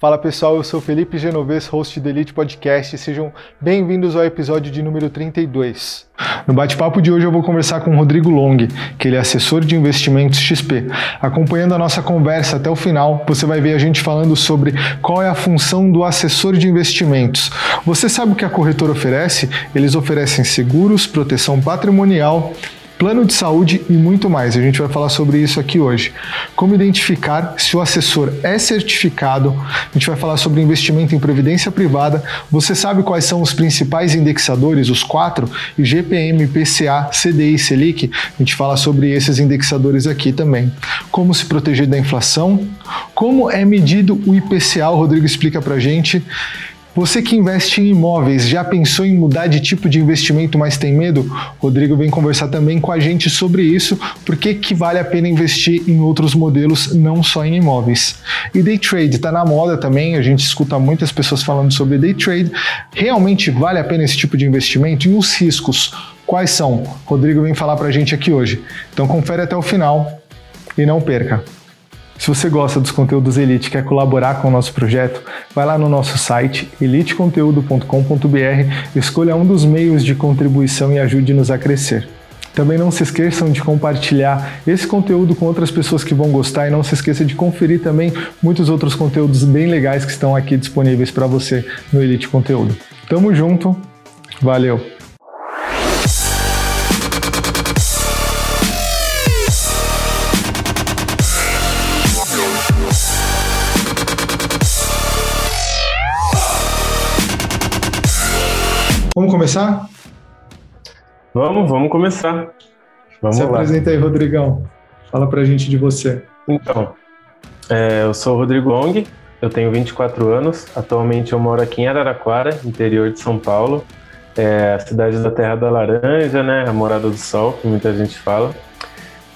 Fala pessoal, eu sou Felipe Genovez, host do Elite Podcast. Sejam bem-vindos ao episódio de número 32. No bate-papo de hoje eu vou conversar com o Rodrigo Long, que ele é assessor de investimentos XP. Acompanhando a nossa conversa até o final, você vai ver a gente falando sobre qual é a função do assessor de investimentos. Você sabe o que a corretora oferece? Eles oferecem seguros, proteção patrimonial, plano de saúde e muito mais. A gente vai falar sobre isso aqui hoje. Como identificar se o assessor é certificado, a gente vai falar sobre investimento em previdência privada. Você sabe quais são os principais indexadores, os quatro? IGPM, PCA, CDI, Selic. A gente fala sobre esses indexadores aqui também. Como se proteger da inflação, como é medido o IPCA, o Rodrigo explica pra gente. Você que investe em imóveis, já pensou em mudar de tipo de investimento, mas tem medo? Rodrigo vem conversar também com a gente sobre isso, porque que vale a pena investir em outros modelos, não só em imóveis. E day trade está na moda também, a gente escuta muitas pessoas falando sobre day trade. Realmente vale a pena esse tipo de investimento? E os riscos, quais são? Rodrigo vem falar para a gente aqui hoje. Então confere até o final e não perca. Se você gosta dos conteúdos Elite e quer colaborar com o nosso projeto, vai lá no nosso site eliteconteúdo.com.br, escolha um dos meios de contribuição e ajude-nos a crescer. Também não se esqueçam de compartilhar esse conteúdo com outras pessoas que vão gostar e não se esqueça de conferir também muitos outros conteúdos bem legais que estão aqui disponíveis para você no Elite Conteúdo. Tamo junto, valeu! Vamos começar? Vamos, vamos começar. Vamos Se lá. apresenta aí, Rodrigão. Fala pra gente de você. Então, é, eu sou o Rodrigo Long, eu tenho 24 anos. Atualmente eu moro aqui em Araraquara, interior de São Paulo. É a cidade da Terra da Laranja, né? A Morada do Sol, que muita gente fala.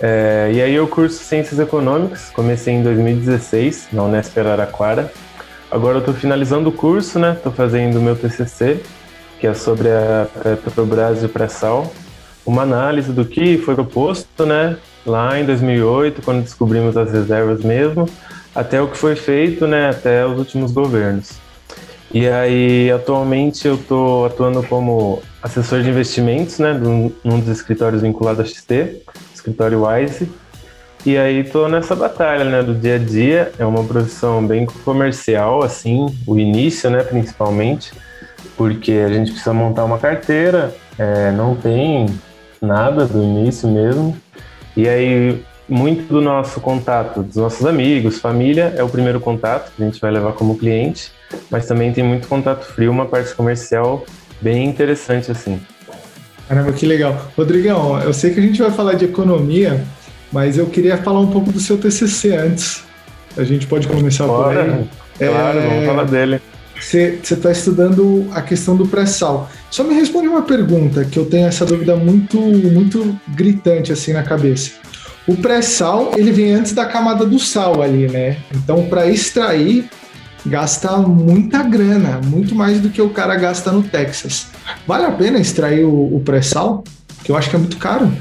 É, e aí eu curso Ciências Econômicas, comecei em 2016 na Unesp Araraquara. Agora eu estou finalizando o curso, né? Estou fazendo o meu TCC que é sobre a Petrobras e o pré-sal, uma análise do que foi proposto, né, lá em 2008, quando descobrimos as reservas mesmo, até o que foi feito, né, até os últimos governos. E aí, atualmente eu estou atuando como assessor de investimentos, né, num dos escritórios vinculados à XT, escritório Wise. E aí estou nessa batalha, né, do dia a dia. É uma profissão bem comercial, assim, o início, né, principalmente porque a gente precisa montar uma carteira, é, não tem nada do início mesmo. E aí, muito do nosso contato, dos nossos amigos, família, é o primeiro contato que a gente vai levar como cliente, mas também tem muito contato frio, uma parte comercial bem interessante assim. Caramba, que legal. Rodrigão, eu sei que a gente vai falar de economia, mas eu queria falar um pouco do seu TCC antes. A gente pode começar Bora, por aí. Claro, é... vamos falar dele você está estudando a questão do pré-sal. Só me responde uma pergunta que eu tenho essa dúvida muito, muito gritante assim na cabeça. O pré-sal ele vem antes da camada do sal ali, né? Então para extrair gasta muita grana, muito mais do que o cara gasta no Texas. Vale a pena extrair o, o pré-sal? Que eu acho que é muito caro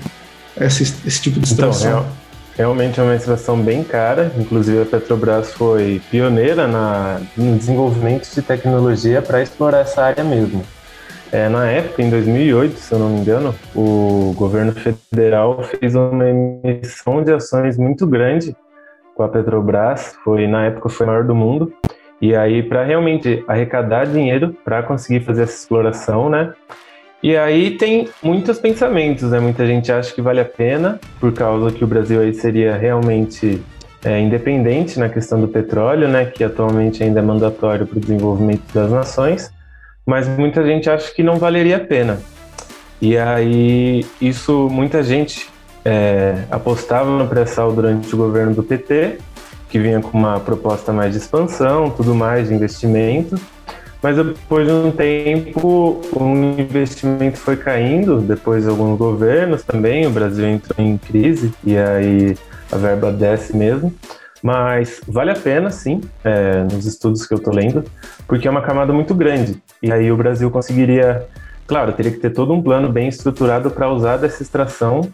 esse, esse tipo de então, extração. Então, Realmente é uma extração bem cara, inclusive a Petrobras foi pioneira na, no desenvolvimento de tecnologia para explorar essa área mesmo. É, na época, em 2008, se eu não me engano, o governo federal fez uma emissão de ações muito grande com a Petrobras, foi na época foi a maior do mundo. E aí, para realmente arrecadar dinheiro para conseguir fazer essa exploração, né, e aí tem muitos pensamentos, né? Muita gente acha que vale a pena, por causa que o Brasil aí seria realmente é, independente na questão do petróleo, né? Que atualmente ainda é mandatório para o desenvolvimento das nações, mas muita gente acha que não valeria a pena. E aí isso muita gente é, apostava no pré-sal durante o governo do PT, que vinha com uma proposta mais de expansão, tudo mais de investimento. Mas depois de um tempo, o investimento foi caindo, depois de alguns governos também, o Brasil entrou em crise e aí a verba desce mesmo. Mas vale a pena, sim, é, nos estudos que eu estou lendo, porque é uma camada muito grande. E aí o Brasil conseguiria, claro, teria que ter todo um plano bem estruturado para usar dessa extração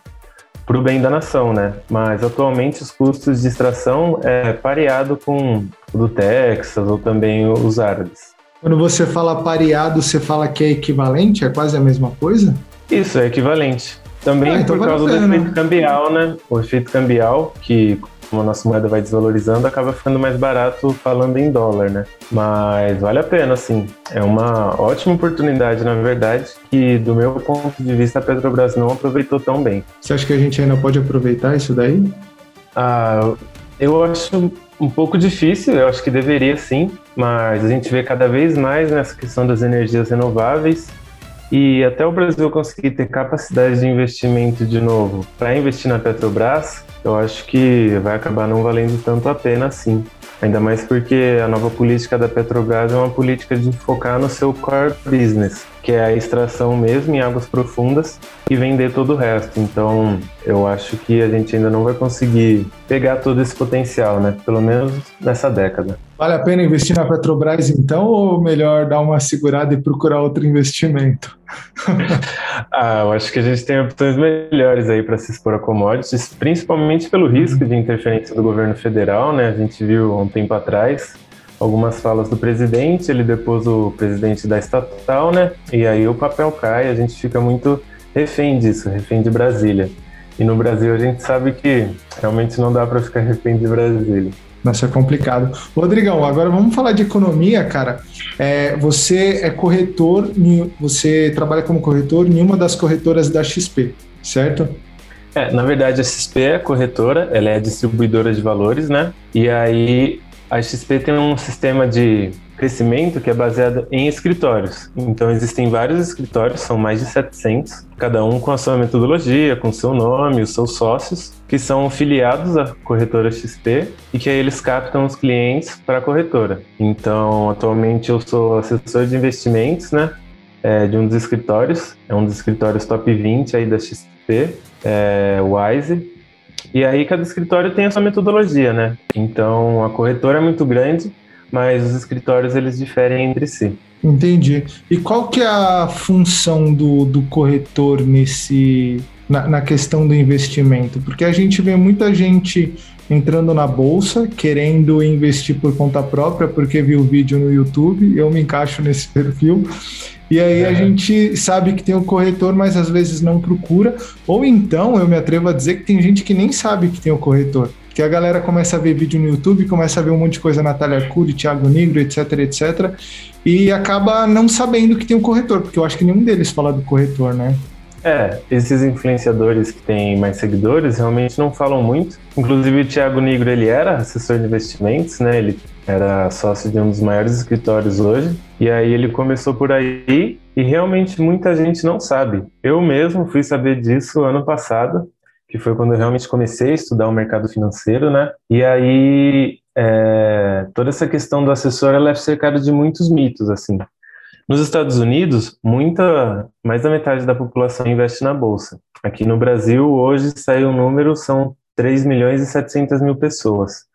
para o bem da nação, né? Mas atualmente os custos de extração é pareado com o do Texas ou também os árabes. Quando você fala pareado, você fala que é equivalente? É quase a mesma coisa? Isso, é equivalente. Também ah, então por causa do efeito cambial, né? O efeito cambial, que como a nossa moeda vai desvalorizando, acaba ficando mais barato falando em dólar, né? Mas vale a pena, assim. É uma ótima oportunidade, na verdade, que do meu ponto de vista a Petrobras não aproveitou tão bem. Você acha que a gente ainda pode aproveitar isso daí? Ah, eu acho um pouco difícil, eu acho que deveria sim, mas a gente vê cada vez mais nessa questão das energias renováveis. E até o Brasil conseguir ter capacidade de investimento de novo para investir na Petrobras, eu acho que vai acabar não valendo tanto a pena assim. Ainda mais porque a nova política da Petrobras é uma política de focar no seu core business, que é a extração mesmo em águas profundas e vender todo o resto. Então, eu acho que a gente ainda não vai conseguir pegar todo esse potencial, né? Pelo menos nessa década. Vale a pena investir na Petrobras então ou melhor dar uma segurada e procurar outro investimento? ah, eu acho que a gente tem opções melhores aí para se expor a commodities, principalmente pelo risco de interferência do governo federal, né? A gente viu há um tempo atrás algumas falas do presidente, ele depôs o presidente da estatal, né? E aí o papel cai, a gente fica muito refém disso, refém de Brasília. E no Brasil a gente sabe que realmente não dá para ficar refém de Brasília. Nossa, é complicado. Rodrigão, agora vamos falar de economia, cara. É, você é corretor, você trabalha como corretor em uma das corretoras da XP, certo? É, na verdade a XP é corretora, ela é distribuidora de valores, né? E aí a XP tem um sistema de crescimento que é baseado em escritórios. Então existem vários escritórios, são mais de 700, cada um com a sua metodologia, com seu nome, os seus sócios, que são filiados à corretora XP e que aí eles captam os clientes para a corretora. Então, atualmente eu sou assessor de investimentos, né? É, de um dos escritórios, é um dos escritórios top 20 aí da XP, é, Wise, e aí cada escritório tem a sua metodologia, né? Então a corretora é muito grande mas os escritórios eles diferem entre si. Entendi. E qual que é a função do, do corretor nesse na, na questão do investimento? Porque a gente vê muita gente entrando na bolsa, querendo investir por conta própria, porque viu o vídeo no YouTube, eu me encaixo nesse perfil. E aí é. a gente sabe que tem o corretor, mas às vezes não procura. Ou então eu me atrevo a dizer que tem gente que nem sabe que tem o corretor. Que a galera começa a ver vídeo no YouTube, começa a ver um monte de coisa Natália Arcuri, Thiago Negro, etc, etc. E acaba não sabendo que tem um corretor, porque eu acho que nenhum deles fala do corretor, né? É, esses influenciadores que têm mais seguidores realmente não falam muito. Inclusive o Thiago Negro, ele era assessor de investimentos, né? Ele era sócio de um dos maiores escritórios hoje. E aí ele começou por aí e realmente muita gente não sabe. Eu mesmo fui saber disso ano passado, que foi quando eu realmente comecei a estudar o mercado financeiro, né? E aí é, toda essa questão do assessor ela é cercada de muitos mitos, assim. Nos Estados Unidos, muita, mais da metade da população investe na bolsa. Aqui no Brasil, hoje saiu um número, são 3 milhões e 700 mil pessoas.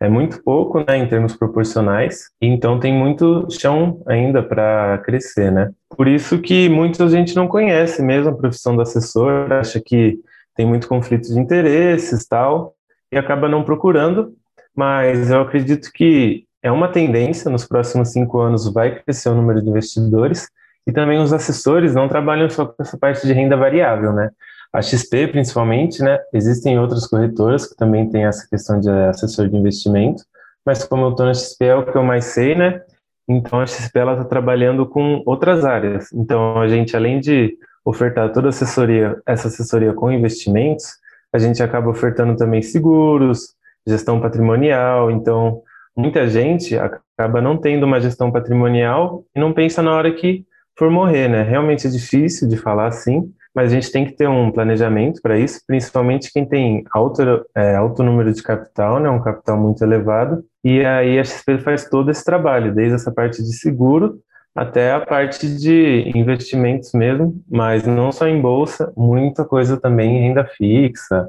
É muito pouco, né, em termos proporcionais, então tem muito chão ainda para crescer, né? Por isso que muita gente não conhece mesmo a profissão do assessor, acha que tem muito conflito de interesses tal, e acaba não procurando, mas eu acredito que é uma tendência, nos próximos cinco anos vai crescer o número de investidores, e também os assessores não trabalham só com essa parte de renda variável, né? A XP, principalmente, né? Existem outras corretoras que também têm essa questão de assessor de investimento, mas como eu estou na XP é o que eu mais sei, né? Então a XP está trabalhando com outras áreas. Então a gente, além de ofertar toda assessoria, essa assessoria com investimentos, a gente acaba ofertando também seguros, gestão patrimonial. Então, muita gente acaba não tendo uma gestão patrimonial e não pensa na hora que for morrer, né? Realmente é difícil de falar assim, mas a gente tem que ter um planejamento para isso, principalmente quem tem alto, é, alto número de capital, né? Um capital muito elevado. E aí a XP faz todo esse trabalho, desde essa parte de seguro até a parte de investimentos mesmo, mas não só em bolsa, muita coisa também em renda fixa,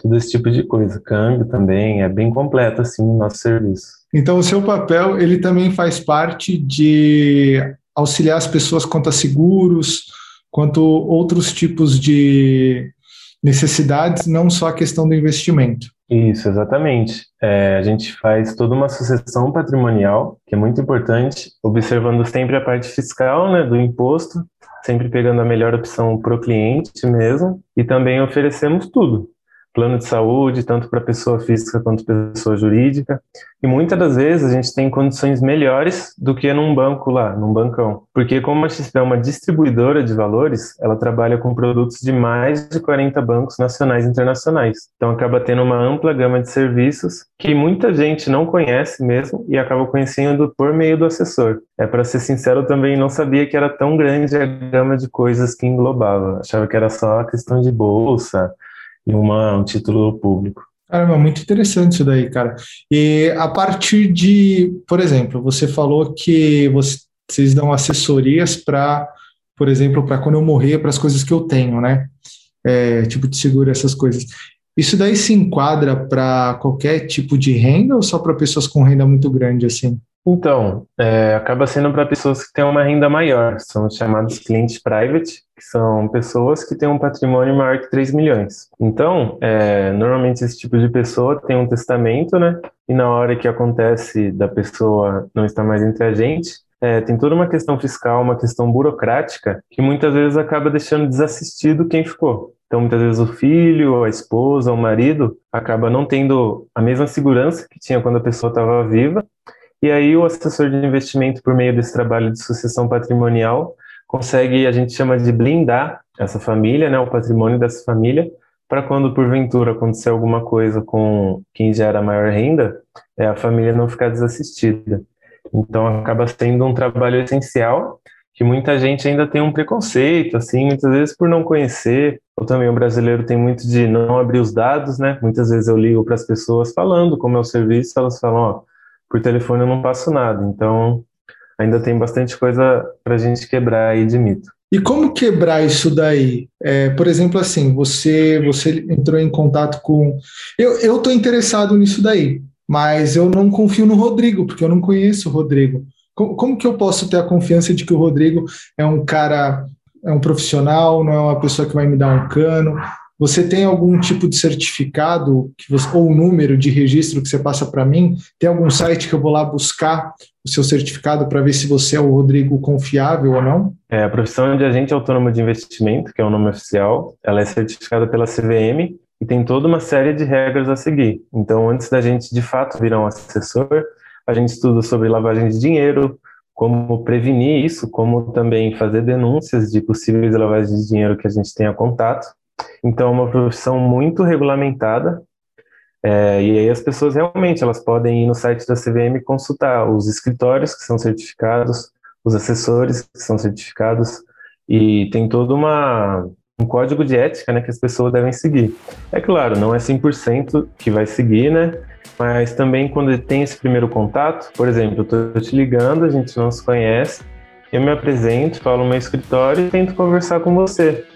todo esse tipo de coisa, câmbio também, é bem completo assim o nosso serviço. Então o seu papel, ele também faz parte de auxiliar as pessoas quanto a seguros, quanto outros tipos de necessidades, não só a questão do investimento. Isso, exatamente. É, a gente faz toda uma sucessão patrimonial, que é muito importante, observando sempre a parte fiscal né, do imposto, sempre pegando a melhor opção para o cliente mesmo, e também oferecemos tudo plano de saúde, tanto para pessoa física quanto pessoa jurídica. E muitas das vezes a gente tem condições melhores do que num banco lá, num bancão. Porque como a XP é uma distribuidora de valores, ela trabalha com produtos de mais de 40 bancos nacionais e internacionais. Então acaba tendo uma ampla gama de serviços que muita gente não conhece mesmo e acaba conhecendo por meio do assessor. É para ser sincero, eu também não sabia que era tão grande a gama de coisas que englobava. Achava que era só a questão de bolsa, e uma, um título público. Caramba, muito interessante isso daí, cara. E a partir de, por exemplo, você falou que vocês dão assessorias para, por exemplo, para quando eu morrer, para as coisas que eu tenho, né? É, tipo de seguro, essas coisas. Isso daí se enquadra para qualquer tipo de renda ou só para pessoas com renda muito grande assim? Então, é, acaba sendo para pessoas que têm uma renda maior, são os chamados clientes private, que são pessoas que têm um patrimônio maior que 3 milhões. Então, é, normalmente esse tipo de pessoa tem um testamento, né? E na hora que acontece da pessoa não estar mais entre a gente, é, tem toda uma questão fiscal, uma questão burocrática, que muitas vezes acaba deixando desassistido quem ficou. Então, muitas vezes o filho, a esposa, o marido acaba não tendo a mesma segurança que tinha quando a pessoa estava viva e aí o assessor de investimento, por meio desse trabalho de sucessão patrimonial, consegue, a gente chama de blindar essa família, né, o patrimônio dessa família, para quando porventura acontecer alguma coisa com quem gera maior renda, é, a família não ficar desassistida. Então acaba sendo um trabalho essencial que muita gente ainda tem um preconceito, assim, muitas vezes por não conhecer, ou também o brasileiro tem muito de não abrir os dados, né? Muitas vezes eu ligo para as pessoas falando como é o serviço, elas falam, ó, por telefone eu não passo nada. Então, ainda tem bastante coisa para a gente quebrar aí de mito. E como quebrar isso daí? É, por exemplo, assim, você você entrou em contato com. Eu estou interessado nisso daí, mas eu não confio no Rodrigo, porque eu não conheço o Rodrigo. Como, como que eu posso ter a confiança de que o Rodrigo é um cara, é um profissional, não é uma pessoa que vai me dar um cano? Você tem algum tipo de certificado você, ou número de registro que você passa para mim? Tem algum site que eu vou lá buscar o seu certificado para ver se você é o Rodrigo confiável ou não? É, a profissão de agente autônomo de investimento, que é o nome oficial, ela é certificada pela CVM e tem toda uma série de regras a seguir. Então, antes da gente de fato virar um assessor, a gente estuda sobre lavagem de dinheiro, como prevenir isso, como também fazer denúncias de possíveis lavagens de dinheiro que a gente tenha contato. Então, é uma profissão muito regulamentada. É, e aí as pessoas realmente elas podem ir no site da CVM consultar os escritórios que são certificados, os assessores que são certificados e tem todo uma um código de ética, né, que as pessoas devem seguir. É claro, não é 100% que vai seguir, né? Mas também quando tem esse primeiro contato, por exemplo, eu estou te ligando, a gente não se conhece, eu me apresento, falo no meu escritório e tento conversar com você.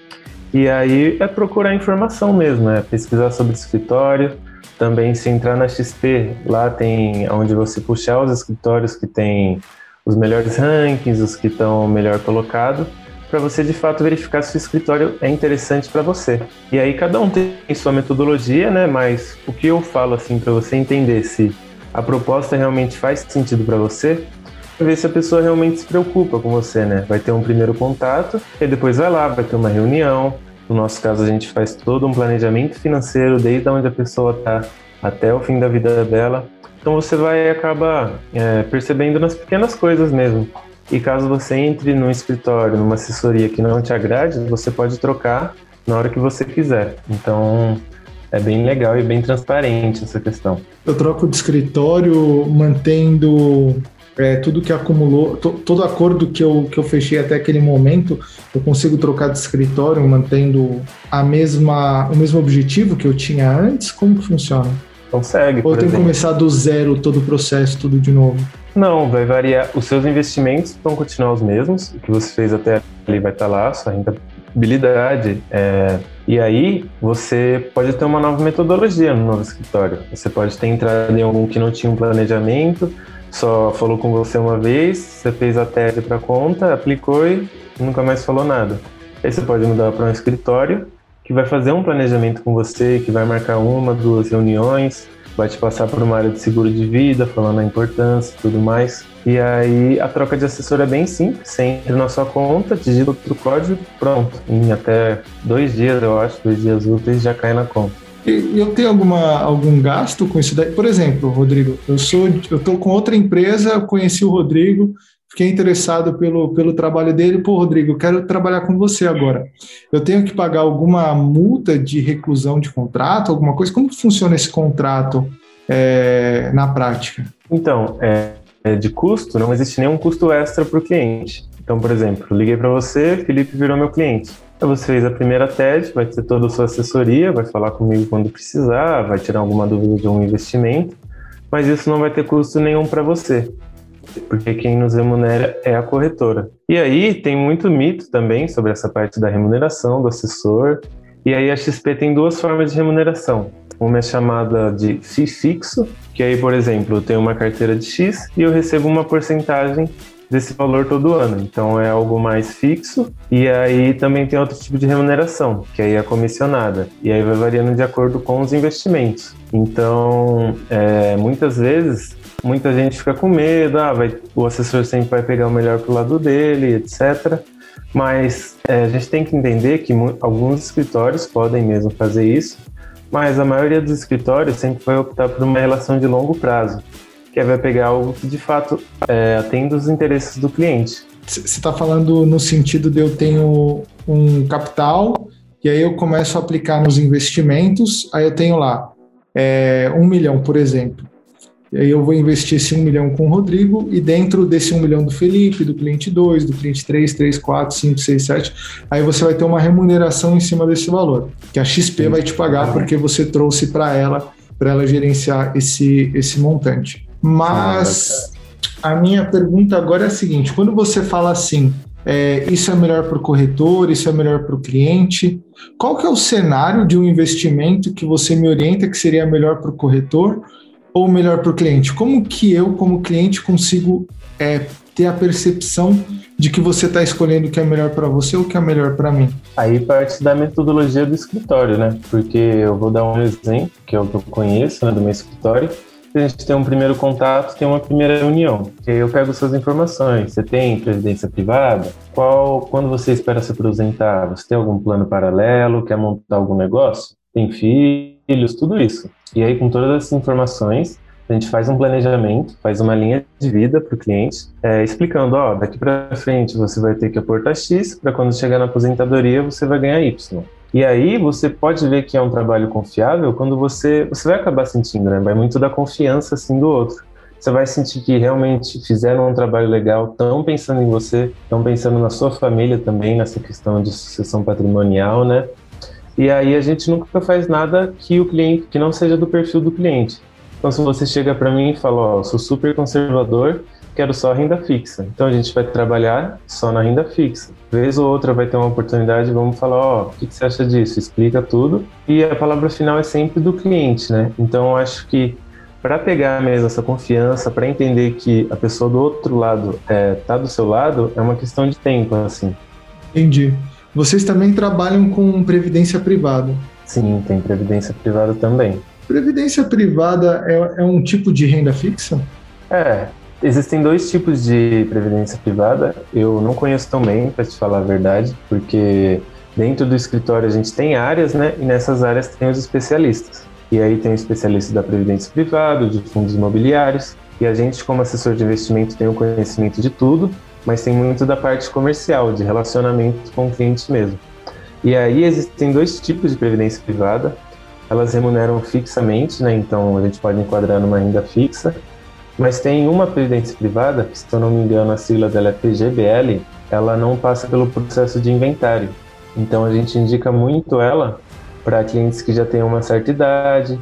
E aí é procurar informação mesmo, é pesquisar sobre escritório. Também se entrar na XP, lá tem onde você puxar os escritórios que tem os melhores rankings, os que estão melhor colocados, para você de fato verificar se o escritório é interessante para você. E aí cada um tem sua metodologia, né? Mas o que eu falo assim para você entender se a proposta realmente faz sentido para você, ver se a pessoa realmente se preocupa com você, né? Vai ter um primeiro contato e depois vai lá, vai ter uma reunião, no nosso caso, a gente faz todo um planejamento financeiro, desde onde a pessoa está até o fim da vida dela. Então você vai acabar é, percebendo nas pequenas coisas mesmo. E caso você entre num escritório, numa assessoria que não te agrade, você pode trocar na hora que você quiser. Então é bem legal e bem transparente essa questão. Eu troco de escritório mantendo é, tudo que acumulou, to, todo acordo que eu, que eu fechei até aquele momento, eu consigo trocar de escritório mantendo a mesma, o mesmo objetivo que eu tinha antes? Como que funciona? Consegue. Ou eu tenho que começar do zero todo o processo, tudo de novo? Não, vai variar. Os seus investimentos vão continuar os mesmos. O que você fez até ali vai estar lá, sua rentabilidade. É... E aí você pode ter uma nova metodologia no novo escritório. Você pode ter entrado em algum que não tinha um planejamento, só falou com você uma vez, você fez a tese para conta, aplicou e nunca mais falou nada. Aí você pode mudar para um escritório que vai fazer um planejamento com você, que vai marcar uma, duas reuniões, vai te passar por uma área de seguro de vida, falando a importância e tudo mais. E aí a troca de assessor é bem simples, você entra na sua conta, digita outro código, pronto. Em até dois dias, eu acho, dois dias úteis já cai na conta. Eu tenho alguma, algum gasto com isso daí? Por exemplo, Rodrigo, eu sou eu estou com outra empresa, conheci o Rodrigo, fiquei interessado pelo, pelo trabalho dele. Pô, Rodrigo, eu quero trabalhar com você agora. Eu tenho que pagar alguma multa de reclusão de contrato, alguma coisa? Como funciona esse contrato é, na prática? Então, é, é, de custo, não existe nenhum custo extra para o cliente. Então, por exemplo, liguei para você, Felipe virou meu cliente. Você fez a primeira TED, vai ter toda a sua assessoria, vai falar comigo quando precisar, vai tirar alguma dúvida de um investimento, mas isso não vai ter custo nenhum para você porque quem nos remunera é a corretora. E aí tem muito mito também sobre essa parte da remuneração do assessor. E aí a XP tem duas formas de remuneração. Uma é chamada de FII fixo, que aí, por exemplo, eu tenho uma carteira de X e eu recebo uma porcentagem desse valor todo ano. Então é algo mais fixo. E aí também tem outro tipo de remuneração, que aí é comissionada. E aí vai variando de acordo com os investimentos. Então, é, muitas vezes muita gente fica com medo, ah, vai, o assessor sempre vai pegar o melhor pro lado dele, etc. Mas é, a gente tem que entender que alguns escritórios podem mesmo fazer isso, mas a maioria dos escritórios sempre vai optar por uma relação de longo prazo, que é vai pegar algo que de fato é, atenda os interesses do cliente. Você está falando no sentido de eu tenho um capital e aí eu começo a aplicar nos investimentos, aí eu tenho lá é, um milhão, por exemplo. E aí eu vou investir esse 1 milhão com o Rodrigo e dentro desse 1 milhão do Felipe, do cliente 2, do cliente 3, 3, 4, 5, 6, 7, aí você vai ter uma remuneração em cima desse valor, que a XP vai te pagar porque você trouxe para ela, para ela gerenciar esse, esse montante. Mas a minha pergunta agora é a seguinte: quando você fala assim, é, isso é melhor para o corretor, isso é melhor para o cliente. Qual que é o cenário de um investimento que você me orienta que seria melhor para o corretor ou melhor para o cliente? Como que eu, como cliente, consigo é, ter a percepção de que você está escolhendo o que é melhor para você ou o que é melhor para mim? Aí parte da metodologia do escritório, né? Porque eu vou dar um exemplo, que é o que eu conheço, né, do meu escritório. A gente tem um primeiro contato, tem uma primeira reunião. Que eu pego suas informações. Você tem previdência privada? Qual, quando você espera se aposentar? Você tem algum plano paralelo? Quer montar algum negócio? Tem filhos? Tudo isso. E aí, com todas essas informações, a gente faz um planejamento, faz uma linha de vida para o cliente, é, explicando, ó, daqui para frente você vai ter que aportar X, para quando chegar na aposentadoria você vai ganhar Y. E aí você pode ver que é um trabalho confiável quando você você vai acabar sentindo, né? Vai muito da confiança assim do outro. Você vai sentir que realmente fizeram um trabalho legal, estão pensando em você, estão pensando na sua família também, nessa questão de sucessão patrimonial, né? E aí a gente nunca faz nada que o cliente, que não seja do perfil do cliente. Então se você chega para mim e fala, ó, oh, sou super conservador, quero só renda fixa. Então a gente vai trabalhar só na renda fixa. Vez ou outra vai ter uma oportunidade, vamos falar, ó, oh, o que, que você acha disso? Explica tudo. E a palavra final é sempre do cliente, né? Então eu acho que para pegar mesmo essa confiança, para entender que a pessoa do outro lado é, tá do seu lado, é uma questão de tempo, assim. Entendi. Vocês também trabalham com previdência privada? Sim, tem previdência privada também. Previdência privada é, é um tipo de renda fixa? É, existem dois tipos de previdência privada. Eu não conheço tão bem, para te falar a verdade, porque dentro do escritório a gente tem áreas, né? E nessas áreas tem os especialistas. E aí tem o especialista da previdência privada, de fundos imobiliários. E a gente, como assessor de investimento, tem o conhecimento de tudo mas tem muito da parte comercial, de relacionamento com o cliente mesmo. E aí existem dois tipos de previdência privada. Elas remuneram fixamente, né? Então a gente pode enquadrar numa renda fixa. Mas tem uma previdência privada, que se eu não me engano a sigla dela é PGBL, ela não passa pelo processo de inventário. Então a gente indica muito ela para clientes que já têm uma certa idade,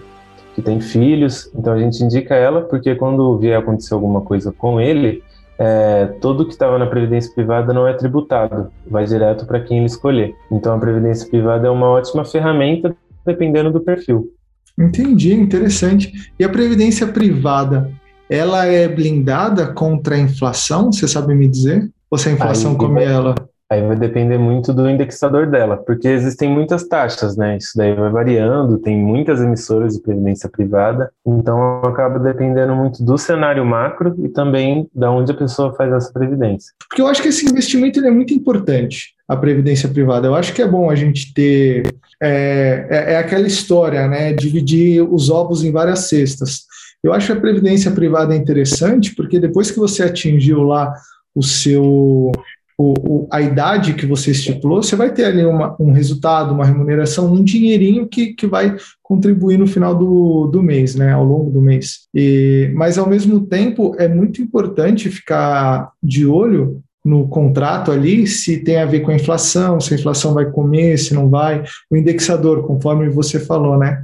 que têm filhos. Então a gente indica ela porque quando vier acontecer alguma coisa com ele, é, tudo que estava na previdência privada não é tributado, vai direto para quem ele escolher. Então a previdência privada é uma ótima ferramenta dependendo do perfil. Entendi, interessante. E a previdência privada, ela é blindada contra a inflação? Você sabe me dizer? Ou se a inflação aí, come ela? Aí vai depender muito do indexador dela, porque existem muitas taxas, né? Isso daí vai variando, tem muitas emissoras de previdência privada, então acaba dependendo muito do cenário macro e também da onde a pessoa faz essa previdência. Porque eu acho que esse investimento é muito importante, a previdência privada. Eu acho que é bom a gente ter é, é, é aquela história, né? Dividir os ovos em várias cestas. Eu acho a previdência privada interessante porque depois que você atingiu lá o seu o, o, a idade que você estipulou, você vai ter ali uma, um resultado, uma remuneração, um dinheirinho que, que vai contribuir no final do, do mês, né, ao longo do mês. E, mas, ao mesmo tempo, é muito importante ficar de olho no contrato ali se tem a ver com a inflação, se a inflação vai comer, se não vai, o indexador, conforme você falou, né?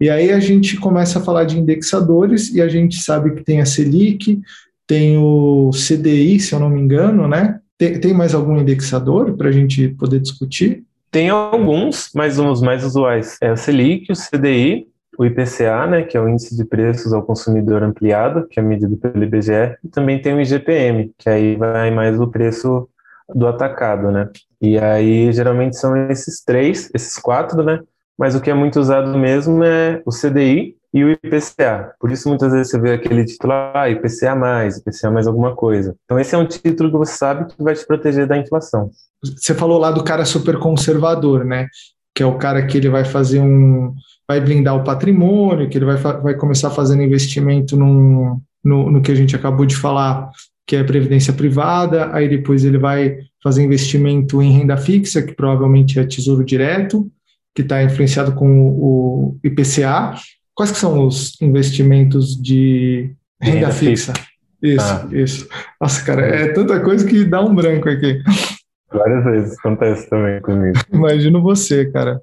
E aí a gente começa a falar de indexadores e a gente sabe que tem a Selic, tem o CDI, se eu não me engano, né? Tem, tem mais algum indexador para a gente poder discutir? Tem alguns, mas os mais usuais é o Selic, o CDI, o IPCA, né, que é o Índice de Preços ao Consumidor Ampliado, que é medido pelo IBGE, e também tem o IGPM, que aí vai mais o preço do atacado, né? E aí geralmente são esses três, esses quatro, né? Mas o que é muito usado mesmo é o CDI, e o IPCA. Por isso, muitas vezes você vê aquele título, ah, IPCA mais, IPCA mais alguma coisa. Então, esse é um título que você sabe que vai te proteger da inflação. Você falou lá do cara super conservador, né? Que é o cara que ele vai fazer um. vai blindar o patrimônio, que ele vai, vai começar fazendo investimento num, no, no que a gente acabou de falar, que é previdência privada, aí depois ele vai fazer investimento em renda fixa, que provavelmente é tesouro direto, que está influenciado com o IPCA, Quais que são os investimentos de renda, renda fixa? fixa? Isso, ah. isso. Nossa, cara, é tanta coisa que dá um branco aqui. Várias vezes acontece também comigo. Imagino você, cara.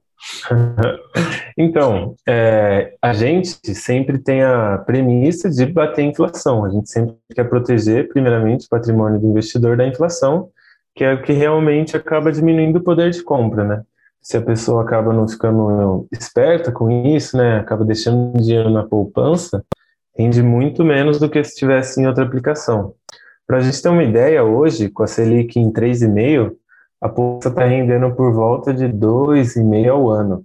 então, é, a gente sempre tem a premissa de bater a inflação. A gente sempre quer proteger, primeiramente, o patrimônio do investidor da inflação, que é o que realmente acaba diminuindo o poder de compra, né? Se a pessoa acaba não ficando esperta com isso, né, acaba deixando dinheiro na poupança, rende muito menos do que se estivesse em outra aplicação. Para a gente ter uma ideia, hoje, com a Selic em 3,5, a poupança está rendendo por volta de 2,5 ao ano.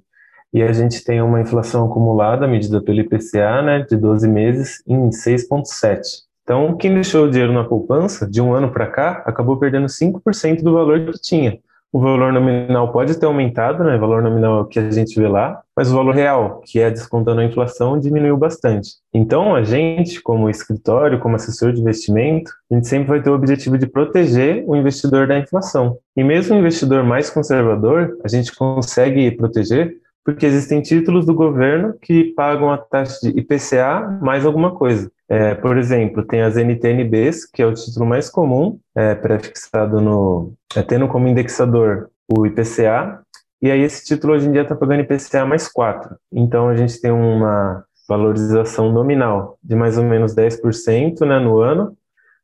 E a gente tem uma inflação acumulada, medida pelo IPCA, né, de 12 meses, em 6,7. Então, quem deixou o dinheiro na poupança, de um ano para cá, acabou perdendo 5% do valor que tinha o valor nominal pode ter aumentado, né? O valor nominal é o que a gente vê lá, mas o valor real, que é descontando a inflação, diminuiu bastante. Então, a gente, como escritório, como assessor de investimento, a gente sempre vai ter o objetivo de proteger o investidor da inflação. E mesmo o investidor mais conservador, a gente consegue proteger porque existem títulos do governo que pagam a taxa de IPCA mais alguma coisa. É, por exemplo, tem as NTNBs, que é o título mais comum, é, prefixado no. É, tendo como indexador o IPCA, e aí esse título hoje em dia está pagando IPCA mais 4. Então a gente tem uma valorização nominal de mais ou menos 10% né, no ano,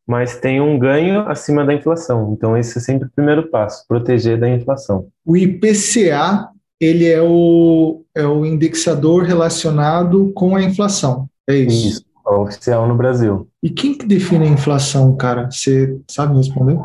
mas tem um ganho acima da inflação. Então esse é sempre o primeiro passo, proteger da inflação. O IPCA ele é o, é o indexador relacionado com a inflação, é isso? Isso oficial no Brasil. E quem que define a inflação, cara? Você sabe responder?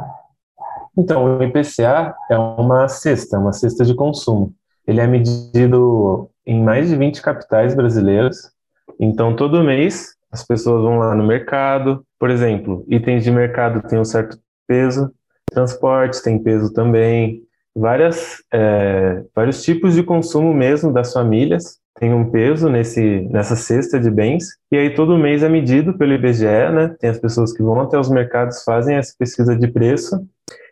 Então, o IPCA é uma cesta, uma cesta de consumo. Ele é medido em mais de 20 capitais brasileiras. Então, todo mês, as pessoas vão lá no mercado. Por exemplo, itens de mercado têm um certo peso, transportes têm peso também, várias, é, vários tipos de consumo mesmo das famílias tem um peso nesse, nessa cesta de bens, e aí todo mês é medido pelo IBGE, né? Tem as pessoas que vão até os mercados, fazem essa pesquisa de preço,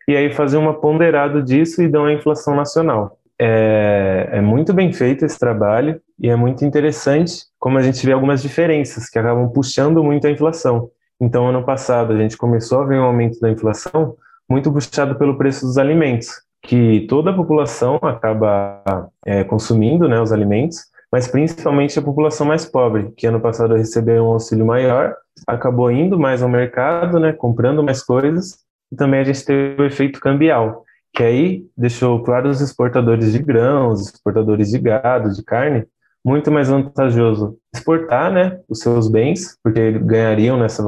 e aí fazem uma ponderado disso e dão a inflação nacional. É, é muito bem feito esse trabalho e é muito interessante como a gente vê algumas diferenças que acabam puxando muito a inflação. Então, ano passado, a gente começou a ver um aumento da inflação muito puxado pelo preço dos alimentos, que toda a população acaba é, consumindo né, os alimentos, mas principalmente a população mais pobre, que ano passado recebeu um auxílio maior, acabou indo mais ao mercado, né, comprando mais coisas, e também a gente teve o efeito cambial, que aí deixou claro os exportadores de grãos, exportadores de gado, de carne, muito mais vantajoso exportar né, os seus bens, porque ganhariam nessa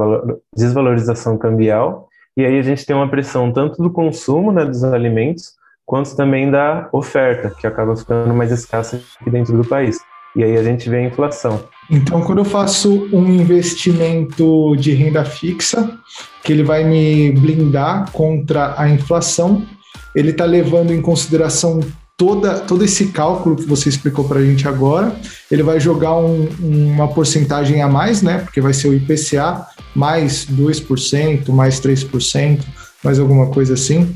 desvalorização cambial, E aí a gente tem uma pressão tanto do consumo né, dos alimentos, quanto também da oferta, que acaba ficando mais escassa aqui dentro do país. E aí a gente vê a inflação. Então, quando eu faço um investimento de renda fixa, que ele vai me blindar contra a inflação, ele está levando em consideração toda, todo esse cálculo que você explicou para a gente agora. Ele vai jogar um, uma porcentagem a mais, né? Porque vai ser o IPCA mais 2%, mais 3%, mais alguma coisa assim.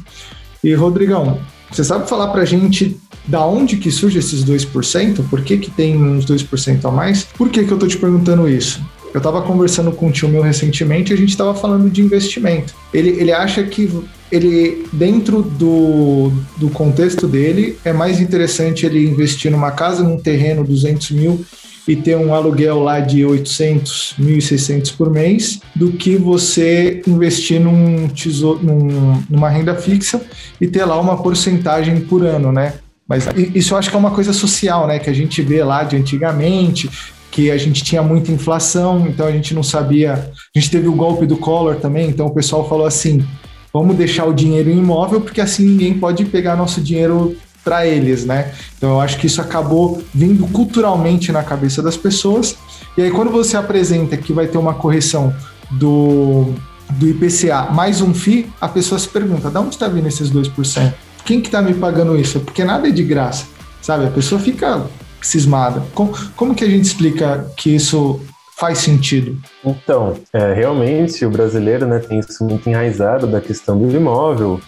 E, Rodrigão, você sabe falar para a gente da onde que surge esses 2%? Por que, que tem uns 2% a mais? Por que, que eu estou te perguntando isso? Eu estava conversando com um tio meu recentemente e a gente estava falando de investimento. Ele, ele acha que ele, dentro do, do contexto dele, é mais interessante ele investir numa casa, num terreno, 200 mil, e ter um aluguel lá de 800, 1.600 por mês, do que você investir num tesouro, num, numa renda fixa e ter lá uma porcentagem por ano, né? Mas isso eu acho que é uma coisa social, né? Que a gente vê lá de antigamente, que a gente tinha muita inflação, então a gente não sabia. A gente teve o golpe do Collor também, então o pessoal falou assim: vamos deixar o dinheiro em imóvel, porque assim ninguém pode pegar nosso dinheiro para eles, né? Então eu acho que isso acabou vindo culturalmente na cabeça das pessoas. E aí quando você apresenta que vai ter uma correção do, do IPCA mais um FII, a pessoa se pergunta, de onde está vindo esses 2%? Quem que está me pagando isso? Porque nada é de graça, sabe? A pessoa fica cismada. Como, como que a gente explica que isso faz sentido? Então, é, realmente o brasileiro né, tem isso muito enraizado da questão do imóvel,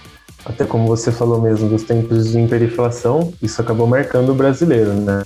até como você falou mesmo dos tempos de hiperinflação, isso acabou marcando o brasileiro, né?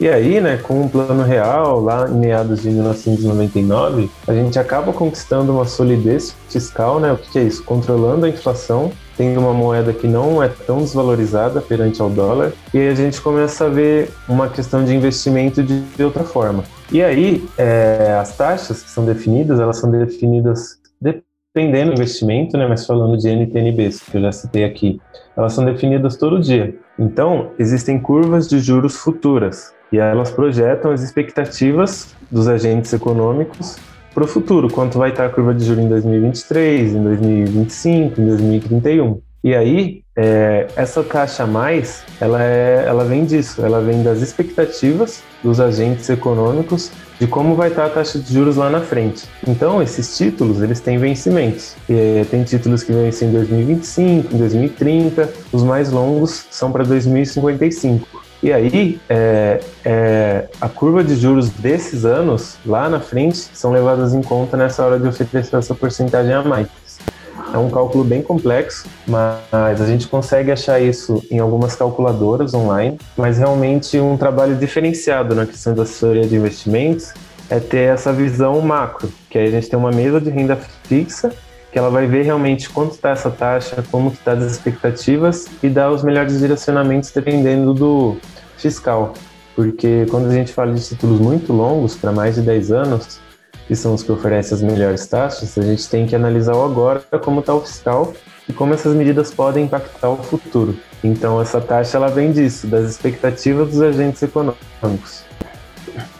E aí, né, com o plano real, lá em meados de 1999, a gente acaba conquistando uma solidez fiscal, né? O que é isso? Controlando a inflação, tendo uma moeda que não é tão desvalorizada perante ao dólar, e aí a gente começa a ver uma questão de investimento de, de outra forma. E aí, é, as taxas que são definidas, elas são definidas dependendo do investimento, né, mas falando de NTNBs, que eu já citei aqui, elas são definidas todo dia. Então, existem curvas de juros futuras e elas projetam as expectativas dos agentes econômicos para o futuro, quanto vai estar a curva de juros em 2023, em 2025, em 2031. E aí, é, essa taxa a mais, ela, é, ela vem disso, ela vem das expectativas dos agentes econômicos de como vai estar a taxa de juros lá na frente. Então, esses títulos, eles têm vencimentos. E, tem títulos que vencem em 2025, em 2030, os mais longos são para 2055. E aí, é, é, a curva de juros desses anos, lá na frente, são levadas em conta nessa hora de oferecer essa porcentagem a mais. É um cálculo bem complexo, mas a gente consegue achar isso em algumas calculadoras online. Mas realmente um trabalho diferenciado na questão da assessoria de investimentos é ter essa visão macro, que aí a gente tem uma mesa de renda fixa que ela vai ver realmente quanto está essa taxa, como está as expectativas e dar os melhores direcionamentos dependendo do fiscal. Porque quando a gente fala de títulos muito longos, para mais de 10 anos, que são os que oferecem as melhores taxas, a gente tem que analisar o agora, como está o fiscal e como essas medidas podem impactar o futuro. Então essa taxa ela vem disso, das expectativas dos agentes econômicos.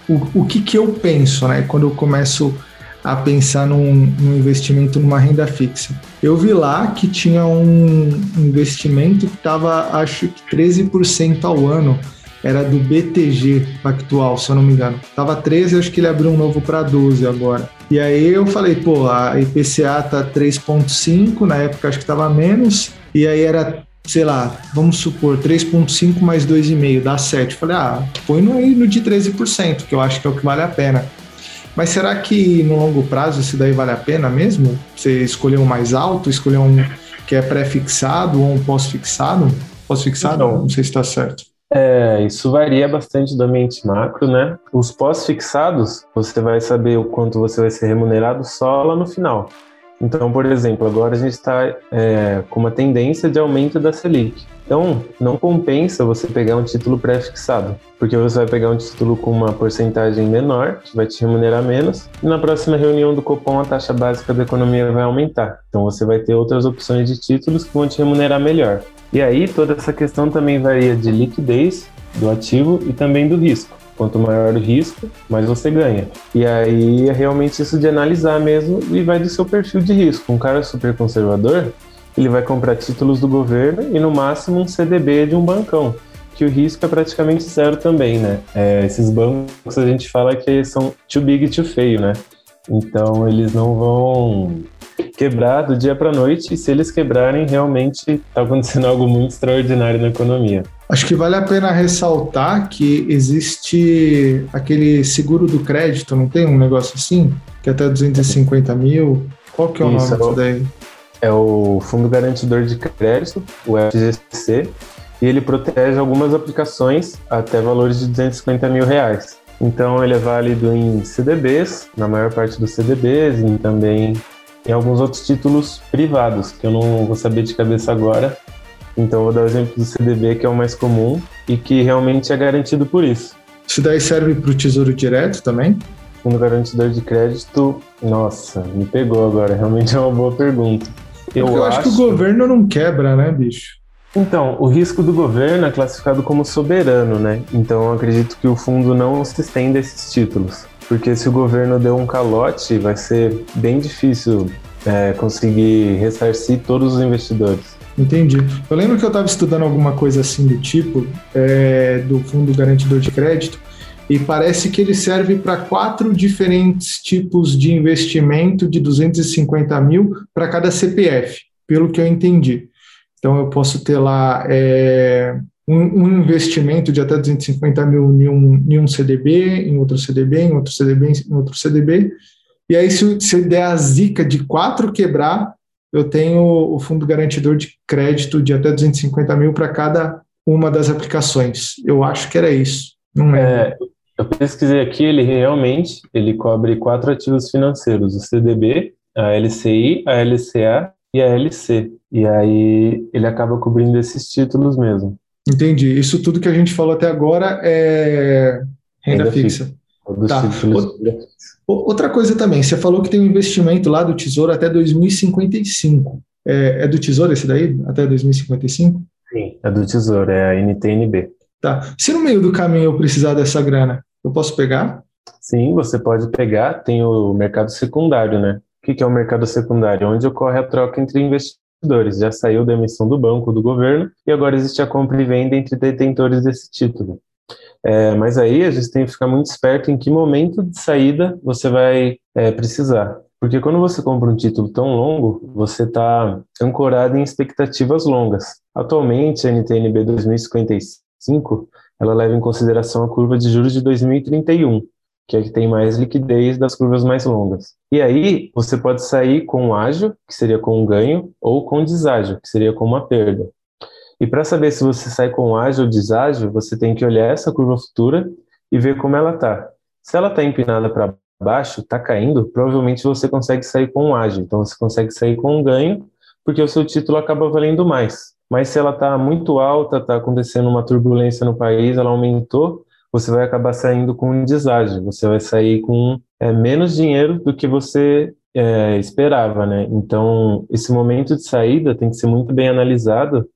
O, o que, que eu penso, né, quando eu começo a pensar num, num, investimento numa renda fixa. Eu vi lá que tinha um investimento que estava, acho que 13% ao ano era do BTG Pactual, se eu não me engano. Tava 13, acho que ele abriu um novo para 12 agora. E aí eu falei, pô, a IPCA tá 3.5, na época acho que tava menos, e aí era, sei lá, vamos supor, 3.5 mais 2,5 dá 7. Falei, ah, põe no, no de 13%, que eu acho que é o que vale a pena. Mas será que no longo prazo isso daí vale a pena mesmo? Você escolher um mais alto, escolher um que é pré-fixado ou um pós-fixado? Pós-fixado, não. não sei se está certo. É, isso varia bastante do ambiente macro, né? Os pós-fixados, você vai saber o quanto você vai ser remunerado só lá no final. Então, por exemplo, agora a gente está é, com uma tendência de aumento da Selic. Então, não compensa você pegar um título pré-fixado, porque você vai pegar um título com uma porcentagem menor, que vai te remunerar menos, e na próxima reunião do Copom a taxa básica da economia vai aumentar. Então, você vai ter outras opções de títulos que vão te remunerar melhor. E aí toda essa questão também varia de liquidez do ativo e também do risco. Quanto maior o risco, mais você ganha. E aí é realmente isso de analisar mesmo e vai do seu perfil de risco. Um cara super conservador, ele vai comprar títulos do governo e no máximo um CDB de um bancão, que o risco é praticamente zero também, né? É, esses bancos a gente fala que são too big too feio, né? Então eles não vão quebrar do dia para noite e se eles quebrarem realmente está acontecendo algo muito extraordinário na economia. Acho que vale a pena ressaltar que existe aquele seguro do crédito, não tem um negócio assim? Que é até 250 mil. Qual que é o Isso, nome disso daí? É o Fundo Garantidor de Crédito, o FGC, e ele protege algumas aplicações até valores de 250 mil reais. Então ele é válido em CDBs, na maior parte dos CDBs, e também em alguns outros títulos privados, que eu não vou saber de cabeça agora. Então vou dar o exemplo do CDB, que é o mais comum e que realmente é garantido por isso. Isso daí serve para o Tesouro Direto também? Fundo Garantidor de Crédito, nossa, me pegou agora, realmente é uma boa pergunta. Eu, eu acho, acho que o governo não quebra, né, bicho? Então, o risco do governo é classificado como soberano, né? Então, eu acredito que o fundo não se estenda a esses títulos. Porque se o governo deu um calote, vai ser bem difícil é, conseguir ressarcir todos os investidores. Entendi. Eu lembro que eu estava estudando alguma coisa assim do tipo, é, do Fundo Garantidor de Crédito, e parece que ele serve para quatro diferentes tipos de investimento de 250 mil para cada CPF, pelo que eu entendi. Então, eu posso ter lá é, um, um, investimento de até 250 mil em um, em um CDB, em outro CDB, em outro CDB, em outro CDB. E aí, se, se der a zica de quatro quebrar, eu tenho o fundo garantidor de crédito de até 250 mil para cada uma das aplicações. Eu acho que era isso. Não é? é eu pesquisei aqui, ele realmente ele cobre quatro ativos financeiros: o CDB, a LCI, a LCA e a LC. E aí ele acaba cobrindo esses títulos mesmo. Entendi. Isso tudo que a gente falou até agora é renda, renda fixa. fixa. Tá. Outra coisa também, você falou que tem um investimento lá do Tesouro até 2055. É, é do Tesouro esse daí? Até 2055? Sim, é do Tesouro, é a NTNB. Tá. Se no meio do caminho eu precisar dessa grana, eu posso pegar? Sim, você pode pegar. Tem o mercado secundário, né? O que é o mercado secundário? Onde ocorre a troca entre investidores. Já saiu da emissão do banco, do governo, e agora existe a compra e venda entre detentores desse título. É, mas aí a gente tem que ficar muito esperto em que momento de saída você vai é, precisar. Porque quando você compra um título tão longo, você está ancorado em expectativas longas. Atualmente, a NTNB 2055 ela leva em consideração a curva de juros de 2031 que é que tem mais liquidez das curvas mais longas. E aí, você pode sair com ágio, que seria com um ganho, ou com deságio, que seria com uma perda. E para saber se você sai com ágio ou deságio, você tem que olhar essa curva futura e ver como ela está. Se ela está empinada para baixo, está caindo, provavelmente você consegue sair com ágio. Então, você consegue sair com um ganho, porque o seu título acaba valendo mais. Mas se ela está muito alta, está acontecendo uma turbulência no país, ela aumentou, você vai acabar saindo com um deságio, você vai sair com é, menos dinheiro do que você é, esperava, né? Então, esse momento de saída tem que ser muito bem analisado.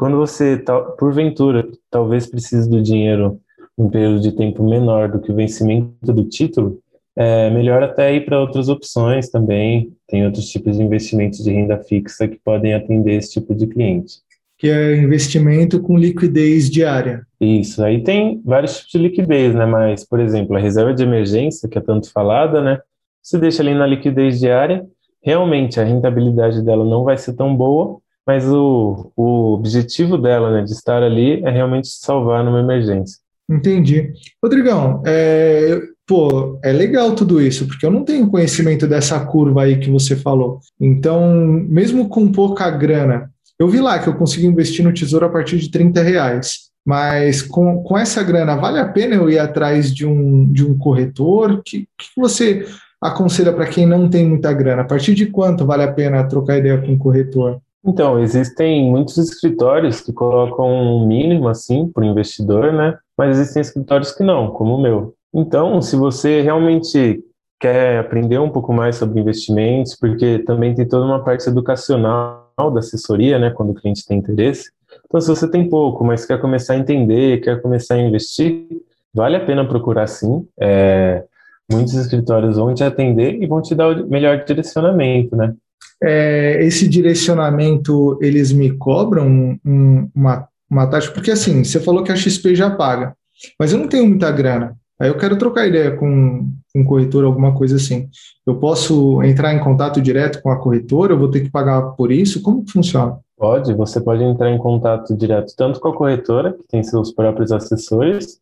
Quando você, porventura, talvez precise do dinheiro um período de tempo menor do que o vencimento do título, é melhor até ir para outras opções também. Tem outros tipos de investimentos de renda fixa que podem atender esse tipo de cliente que é investimento com liquidez diária. Isso, aí tem vários tipos de liquidez, né? Mas, por exemplo, a reserva de emergência, que é tanto falada, né? Você deixa ali na liquidez diária, realmente a rentabilidade dela não vai ser tão boa, mas o, o objetivo dela, né, de estar ali, é realmente salvar numa emergência. Entendi. Rodrigão, é, pô, é legal tudo isso, porque eu não tenho conhecimento dessa curva aí que você falou. Então, mesmo com pouca grana, eu vi lá que eu consigo investir no tesouro a partir de 30 reais. Mas com, com essa grana, vale a pena eu ir atrás de um, de um corretor? O que, que você aconselha para quem não tem muita grana? A partir de quanto vale a pena trocar ideia com um corretor? Então, existem muitos escritórios que colocam um mínimo assim para o investidor, né? Mas existem escritórios que não, como o meu. Então, se você realmente quer aprender um pouco mais sobre investimentos, porque também tem toda uma parte educacional da assessoria, né, quando o cliente tem interesse. Então, se você tem pouco, mas quer começar a entender, quer começar a investir, vale a pena procurar sim. É, muitos escritórios vão te atender e vão te dar o melhor direcionamento, né? É, esse direcionamento, eles me cobram um, uma, uma taxa? Porque assim, você falou que a XP já paga, mas eu não tenho muita grana. Aí eu quero trocar ideia com, um corretor, alguma coisa assim. Eu posso entrar em contato direto com a corretora? Eu vou ter que pagar por isso? Como que funciona? Pode, você pode entrar em contato direto tanto com a corretora, que tem seus próprios assessores,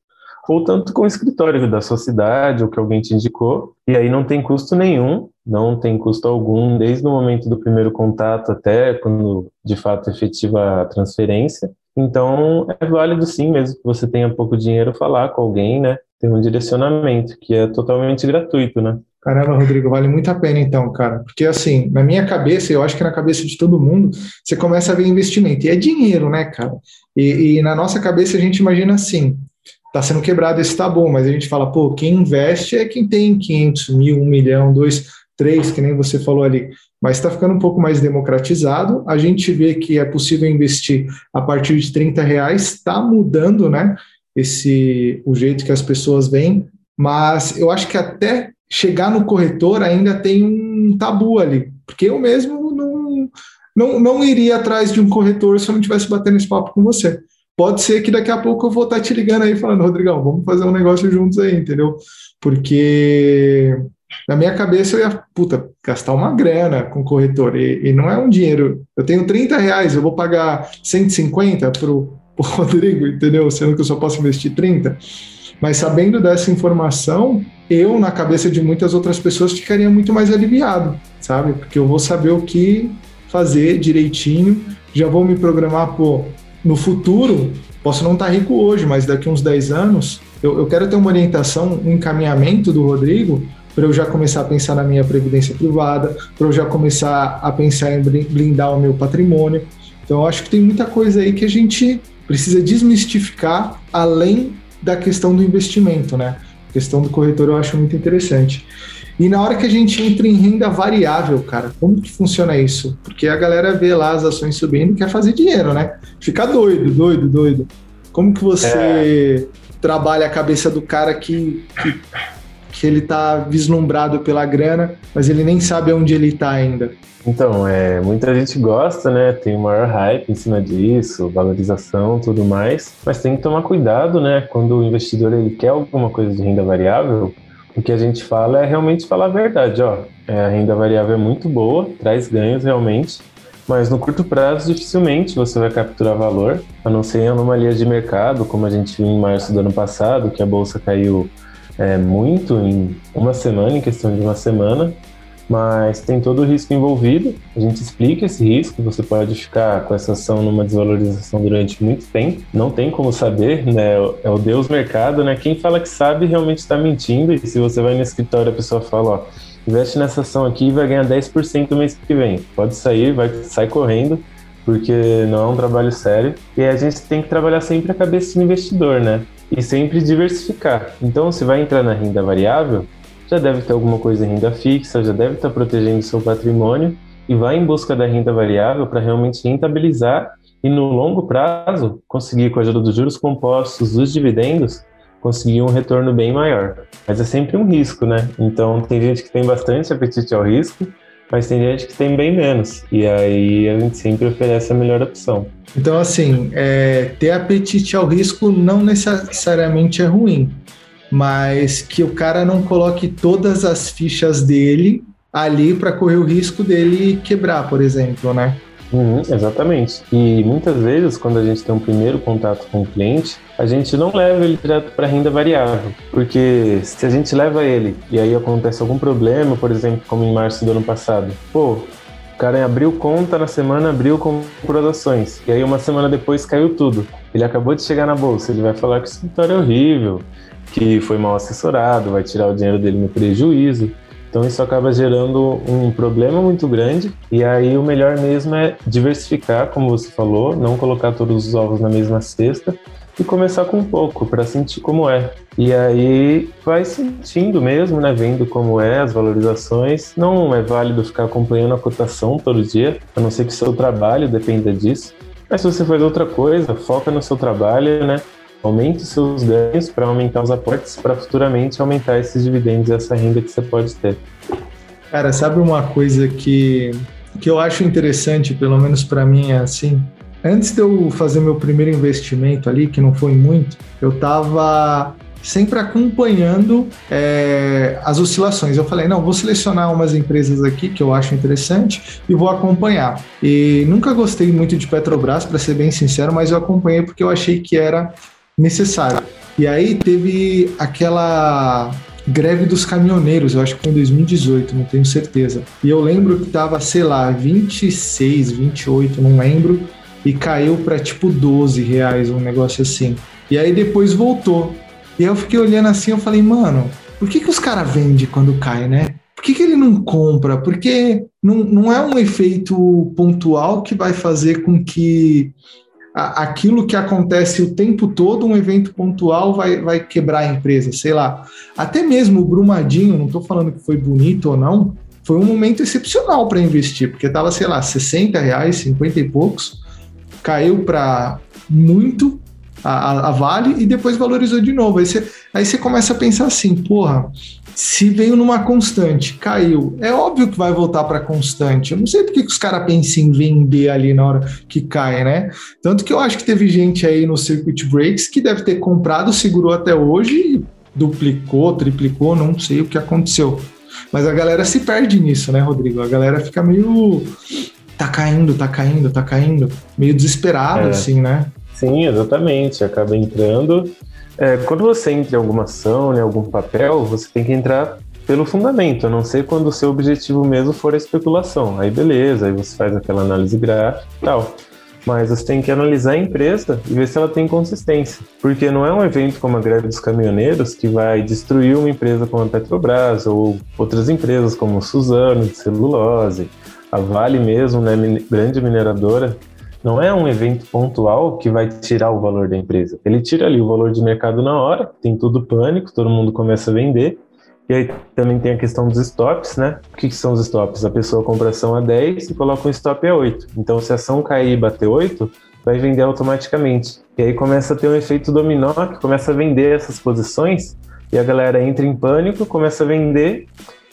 ou tanto com o escritório da sua cidade ou que alguém te indicou. E aí não tem custo nenhum, não tem custo algum, desde o momento do primeiro contato até quando de fato efetiva a transferência. Então é válido sim, mesmo que você tenha pouco dinheiro, falar com alguém, né? Tem um direcionamento que é totalmente gratuito, né? Caramba, Rodrigo, vale muito a pena então, cara. Porque assim, na minha cabeça, eu acho que na cabeça de todo mundo, você começa a ver investimento. E é dinheiro, né, cara? E, e na nossa cabeça a gente imagina assim, tá sendo quebrado esse tabu, mas a gente fala, pô, quem investe é quem tem 500 mil, 1 milhão, 2, 3, que nem você falou ali. Mas está ficando um pouco mais democratizado. A gente vê que é possível investir a partir de 30 reais, está mudando, né? esse o jeito que as pessoas veem, mas eu acho que até chegar no corretor ainda tem um tabu ali, porque eu mesmo não, não, não iria atrás de um corretor se eu não tivesse batendo esse papo com você. Pode ser que daqui a pouco eu vou estar te ligando aí falando, Rodrigão, vamos fazer um negócio juntos aí, entendeu? Porque na minha cabeça eu ia, puta, gastar uma grana com corretor, e, e não é um dinheiro. Eu tenho 30 reais, eu vou pagar 150 para o Rodrigo, entendeu? Sendo que eu só posso investir 30. Mas sabendo dessa informação, eu, na cabeça de muitas outras pessoas, ficaria muito mais aliviado, sabe? Porque eu vou saber o que fazer direitinho, já vou me programar, pô, no futuro, posso não estar rico hoje, mas daqui uns 10 anos, eu, eu quero ter uma orientação, um encaminhamento do Rodrigo para eu já começar a pensar na minha previdência privada, para eu já começar a pensar em blindar o meu patrimônio. Então, eu acho que tem muita coisa aí que a gente precisa desmistificar além da questão do investimento, né? A questão do corretor eu acho muito interessante. E na hora que a gente entra em renda variável, cara, como que funciona isso? Porque a galera vê lá as ações subindo e quer fazer dinheiro, né? Fica doido, doido, doido. Como que você é. trabalha a cabeça do cara que, que, que ele tá vislumbrado pela grana, mas ele nem sabe onde ele tá ainda? Então, é, muita gente gosta, né? Tem o maior hype em cima disso, valorização, tudo mais. Mas tem que tomar cuidado, né? Quando o investidor ele quer alguma coisa de renda variável, o que a gente fala é realmente falar a verdade, ó. É, a renda variável é muito boa, traz ganhos realmente, mas no curto prazo dificilmente você vai capturar valor, a não ser em anomalias de mercado, como a gente viu em março do ano passado, que a bolsa caiu é, muito em uma semana, em questão de uma semana, mas tem todo o risco envolvido. A gente explica esse risco. Você pode ficar com essa ação numa desvalorização durante muito tempo. Não tem como saber, né? É o Deus mercado, né? Quem fala que sabe realmente está mentindo. E se você vai no escritório, a pessoa fala, ó, investe nessa ação aqui e vai ganhar 10% no mês que vem. Pode sair, vai sai correndo, porque não é um trabalho sério. E a gente tem que trabalhar sempre a cabeça do investidor, né? E sempre diversificar. Então, se vai entrar na renda variável, já deve ter alguma coisa em renda fixa, já deve estar protegendo seu patrimônio e vai em busca da renda variável para realmente rentabilizar e no longo prazo conseguir com a ajuda dos juros compostos, dos dividendos, conseguir um retorno bem maior. Mas é sempre um risco, né? Então tem gente que tem bastante apetite ao risco, mas tem gente que tem bem menos. E aí a gente sempre oferece a melhor opção. Então, assim, é, ter apetite ao risco não necessariamente é ruim mas que o cara não coloque todas as fichas dele ali para correr o risco dele quebrar, por exemplo, né? Uhum, exatamente. E muitas vezes, quando a gente tem um primeiro contato com o cliente, a gente não leva ele direto para renda variável, porque se a gente leva ele e aí acontece algum problema, por exemplo, como em março do ano passado, pô, o cara abriu conta na semana, abriu com ações, e aí uma semana depois caiu tudo. Ele acabou de chegar na bolsa, ele vai falar que o escritório é horrível, que foi mal assessorado, vai tirar o dinheiro dele no prejuízo. Então isso acaba gerando um problema muito grande e aí o melhor mesmo é diversificar, como você falou, não colocar todos os ovos na mesma cesta e começar com um pouco para sentir como é. E aí vai sentindo mesmo, né, vendo como é as valorizações. Não é válido ficar acompanhando a cotação todo dia, a não ser que seu trabalho dependa disso. Mas se você faz outra coisa, foca no seu trabalho, né? Aumente os seus ganhos para aumentar os aportes, para futuramente aumentar esses dividendos e essa renda que você pode ter. Cara, sabe uma coisa que, que eu acho interessante, pelo menos para mim é assim? Antes de eu fazer meu primeiro investimento ali, que não foi muito, eu estava sempre acompanhando é, as oscilações. Eu falei, não, vou selecionar umas empresas aqui que eu acho interessante e vou acompanhar. E nunca gostei muito de Petrobras, para ser bem sincero, mas eu acompanhei porque eu achei que era necessário. E aí teve aquela greve dos caminhoneiros, eu acho que foi em 2018, não tenho certeza. E eu lembro que tava, sei lá, 26, 28, não lembro, e caiu para tipo 12 reais, um negócio assim. E aí depois voltou. E aí eu fiquei olhando assim, eu falei, mano, por que, que os caras vendem quando cai, né? Por que, que ele não compra? Porque não, não é um efeito pontual que vai fazer com que aquilo que acontece o tempo todo, um evento pontual vai, vai quebrar a empresa, sei lá. Até mesmo o Brumadinho, não estou falando que foi bonito ou não, foi um momento excepcional para investir, porque estava, sei lá, 60 reais, 50 e poucos, caiu para muito a, a, Vale e depois valorizou de novo. Aí você, aí você começa a pensar assim, porra, se veio numa constante, caiu, é óbvio que vai voltar para constante. Eu não sei porque que os caras pensam em vender ali na hora que cai, né? Tanto que eu acho que teve gente aí no Circuit Breaks que deve ter comprado, segurou até hoje e duplicou, triplicou, não sei o que aconteceu. Mas a galera se perde nisso, né, Rodrigo? A galera fica meio. Tá caindo, tá caindo, tá caindo. Meio desesperado, é. assim, né? Sim, exatamente. Acaba entrando é, quando você entra em alguma ação, em algum papel, você tem que entrar pelo fundamento, a não ser quando o seu objetivo mesmo for a especulação. Aí beleza, aí você faz aquela análise gráfica e tal. Mas você tem que analisar a empresa e ver se ela tem consistência. Porque não é um evento como a greve dos caminhoneiros que vai destruir uma empresa como a Petrobras ou outras empresas como Suzano, de celulose, a Vale mesmo, né, grande mineradora, não é um evento pontual que vai tirar o valor da empresa. Ele tira ali o valor de mercado na hora, tem tudo pânico, todo mundo começa a vender. E aí também tem a questão dos stops, né? O que, são os stops? A pessoa compra ação a 10 e coloca um stop a 8. Então, se a ação cair e bater 8, vai vender automaticamente. E aí começa a ter um efeito dominó que começa a vender essas posições e a galera entra em pânico, começa a vender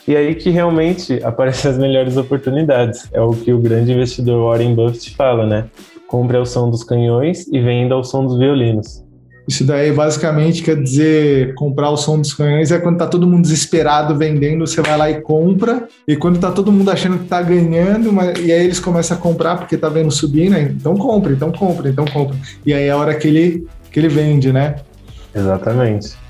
e aí que realmente aparecem as melhores oportunidades. É o que o grande investidor Warren Buffett fala, né? Compre ao som dos canhões e venda ao som dos violinos. Isso daí basicamente quer dizer comprar o som dos canhões é quando tá todo mundo desesperado vendendo, você vai lá e compra, e quando tá todo mundo achando que tá ganhando, mas, e aí eles começam a comprar porque tá vendo subir, né? Então compra, então compra, então compra. E aí é a hora que ele, que ele vende, né? Exatamente.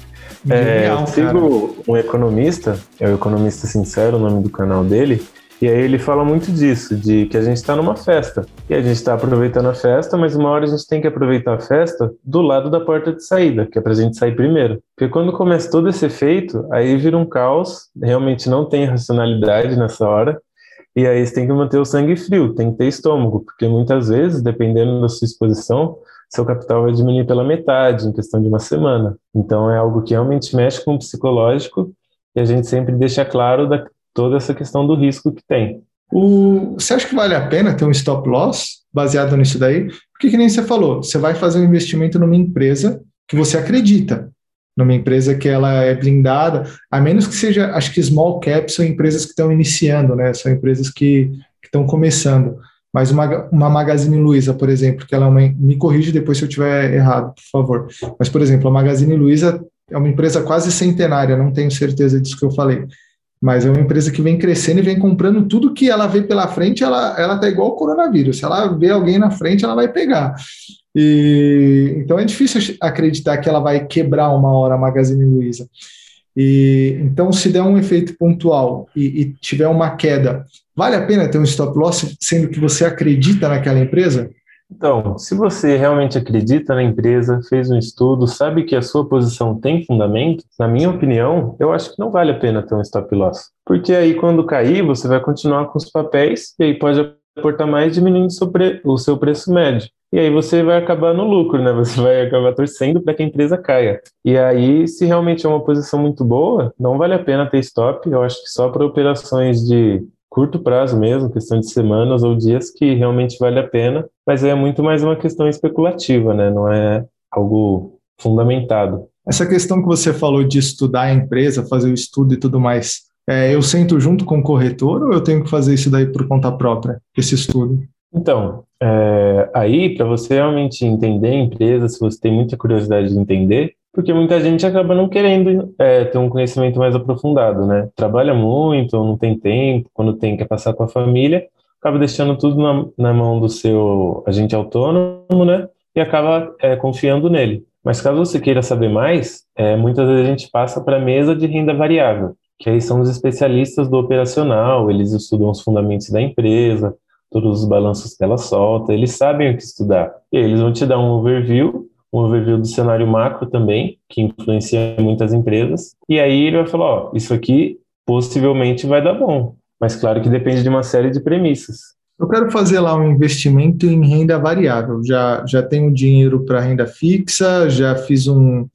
É, eu sigo um economista, é o Economista Sincero, o nome do canal dele, e aí ele fala muito disso, de que a gente está numa festa. E a gente está aproveitando a festa, mas uma hora a gente tem que aproveitar a festa do lado da porta de saída, que é para a gente sair primeiro. Porque quando começa todo esse efeito, aí vira um caos, realmente não tem racionalidade nessa hora. E aí você tem que manter o sangue frio, tem que ter estômago, porque muitas vezes, dependendo da sua exposição, seu capital vai diminuir pela metade em questão de uma semana. Então é algo que realmente mexe com o psicológico e a gente sempre deixa claro da, toda essa questão do risco que tem. O, você acha que vale a pena ter um stop loss baseado nisso daí? Porque que nem você falou, você vai fazer um investimento numa empresa que você acredita, numa empresa que ela é blindada, a menos que seja, acho que small caps são empresas que estão iniciando, né? São empresas que, que estão começando. Mas uma, uma Magazine Luiza, por exemplo, que ela é uma, me corrige depois se eu tiver errado, por favor. Mas, por exemplo, a Magazine Luiza é uma empresa quase centenária, não tenho certeza disso que eu falei. Mas é uma empresa que vem crescendo e vem comprando tudo que ela vê pela frente, ela, ela tá igual o coronavírus. Se ela vê alguém na frente, ela vai pegar. E, então é difícil acreditar que ela vai quebrar uma hora a Magazine Luiza. E, então, se der um efeito pontual e, e tiver uma queda Vale a pena ter um stop loss sendo que você acredita naquela empresa? Então, se você realmente acredita na empresa, fez um estudo, sabe que a sua posição tem fundamento, na minha opinião, eu acho que não vale a pena ter um stop loss. Porque aí, quando cair, você vai continuar com os papéis e aí pode aportar mais, diminuindo o seu preço médio. E aí você vai acabar no lucro, né? Você vai acabar torcendo para que a empresa caia. E aí, se realmente é uma posição muito boa, não vale a pena ter stop. Eu acho que só para operações de curto prazo mesmo, questão de semanas ou dias que realmente vale a pena, mas é muito mais uma questão especulativa, né? Não é algo fundamentado. Essa questão que você falou de estudar a empresa, fazer o estudo e tudo mais, é, eu sento junto com o corretor ou eu tenho que fazer isso daí por conta própria, esse estudo? Então, é, aí, para você realmente entender a empresa, se você tem muita curiosidade de entender, porque muita gente acaba não querendo é, ter um conhecimento mais aprofundado, né? Trabalha muito, não tem tempo, quando tem que passar com a família, acaba deixando tudo na, na mão do seu agente autônomo, né? E acaba é, confiando nele. Mas caso você queira saber mais, é, muitas vezes a gente passa para a mesa de renda variável, que aí são os especialistas do operacional, eles estudam os fundamentos da empresa, todos os balanços que ela solta, eles sabem o que estudar. E eles vão te dar um overview, um overview do cenário macro também, que influencia muitas empresas, e aí ele vai falar, ó, isso aqui possivelmente vai dar bom, mas claro que depende de uma série de premissas. Eu quero fazer lá um investimento em renda variável. Já, já tenho dinheiro para renda fixa, já fiz um,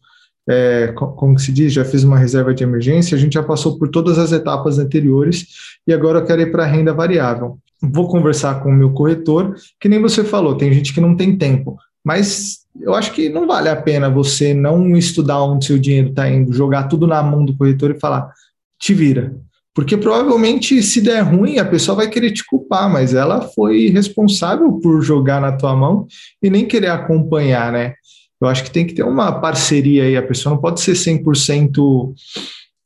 é, como se diz, já fiz uma reserva de emergência, a gente já passou por todas as etapas anteriores e agora eu quero ir para renda variável. Vou conversar com o meu corretor, que nem você falou, tem gente que não tem tempo, mas eu acho que não vale a pena você não estudar onde seu dinheiro está indo, jogar tudo na mão do corretor e falar, te vira. Porque provavelmente, se der ruim, a pessoa vai querer te culpar, mas ela foi responsável por jogar na tua mão e nem querer acompanhar, né? Eu acho que tem que ter uma parceria aí, a pessoa não pode ser 100%,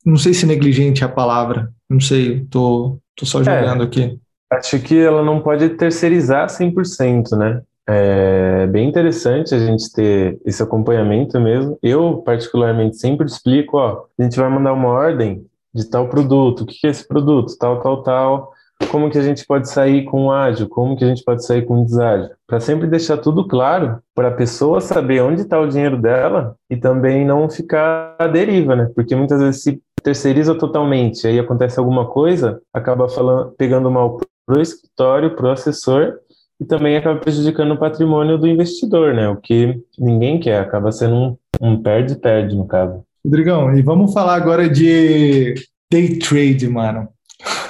não sei se negligente é a palavra, não sei, tô, tô só é, jogando é, aqui. Acho que ela não pode terceirizar 100%, né? É bem interessante a gente ter esse acompanhamento mesmo. Eu, particularmente, sempre explico, ó, a gente vai mandar uma ordem, de tal produto, o que é esse produto, tal, tal, tal, como que a gente pode sair com ágil, como que a gente pode sair com deságio, para sempre deixar tudo claro, para a pessoa saber onde está o dinheiro dela e também não ficar à deriva, né? Porque muitas vezes se terceiriza totalmente, aí acontece alguma coisa, acaba falando, pegando mal para o escritório, para o assessor e também acaba prejudicando o patrimônio do investidor, né? O que ninguém quer, acaba sendo um perde-perde um no caso. Rodrigão, e vamos falar agora de day trade, mano.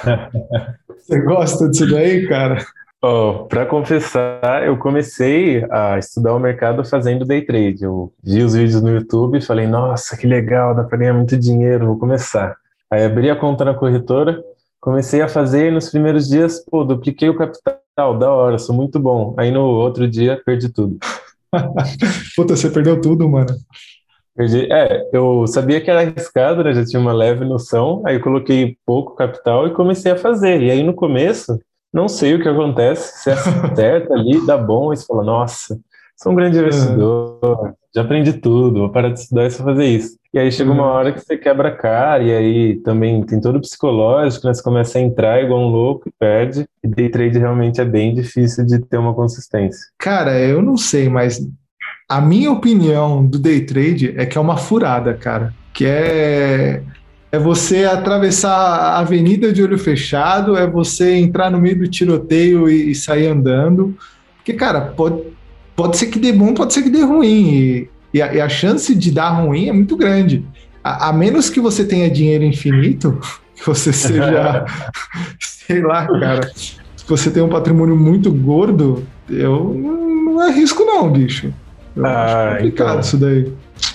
Você gosta disso daí, cara? Oh, para confessar, eu comecei a estudar o mercado fazendo day trade. Eu vi os vídeos no YouTube e falei, nossa, que legal, dá para ganhar muito dinheiro, vou começar. Aí abri a conta na corretora, comecei a fazer e nos primeiros dias, pô, dupliquei o capital, da hora, sou muito bom. Aí no outro dia, perdi tudo. Puta, você perdeu tudo, mano. Perdi. É, eu sabia que era arriscado, né? Já tinha uma leve noção. Aí eu coloquei pouco capital e comecei a fazer. E aí no começo, não sei o que acontece. Você acerta ali, dá bom, e você fala, nossa, sou um grande investidor, já aprendi tudo, vou parar de estudar e só fazer isso. E aí chega uma uhum. hora que você quebra a cara, e aí também tem todo o psicológico, né? Você começa a entrar igual um louco e perde. E day trade realmente é bem difícil de ter uma consistência. Cara, eu não sei, mas a minha opinião do day trade é que é uma furada, cara. Que é, é você atravessar a avenida de olho fechado, é você entrar no meio do tiroteio e, e sair andando. Porque, cara, pode, pode ser que dê bom, pode ser que dê ruim. E, e, a, e a, chance de dar ruim é muito grande. A, a menos que você tenha dinheiro infinito, que você seja, sei lá, cara. Se você tem um patrimônio muito gordo, eu não arrisco, não, bicho. Eu ah, acho complicado então, isso daí.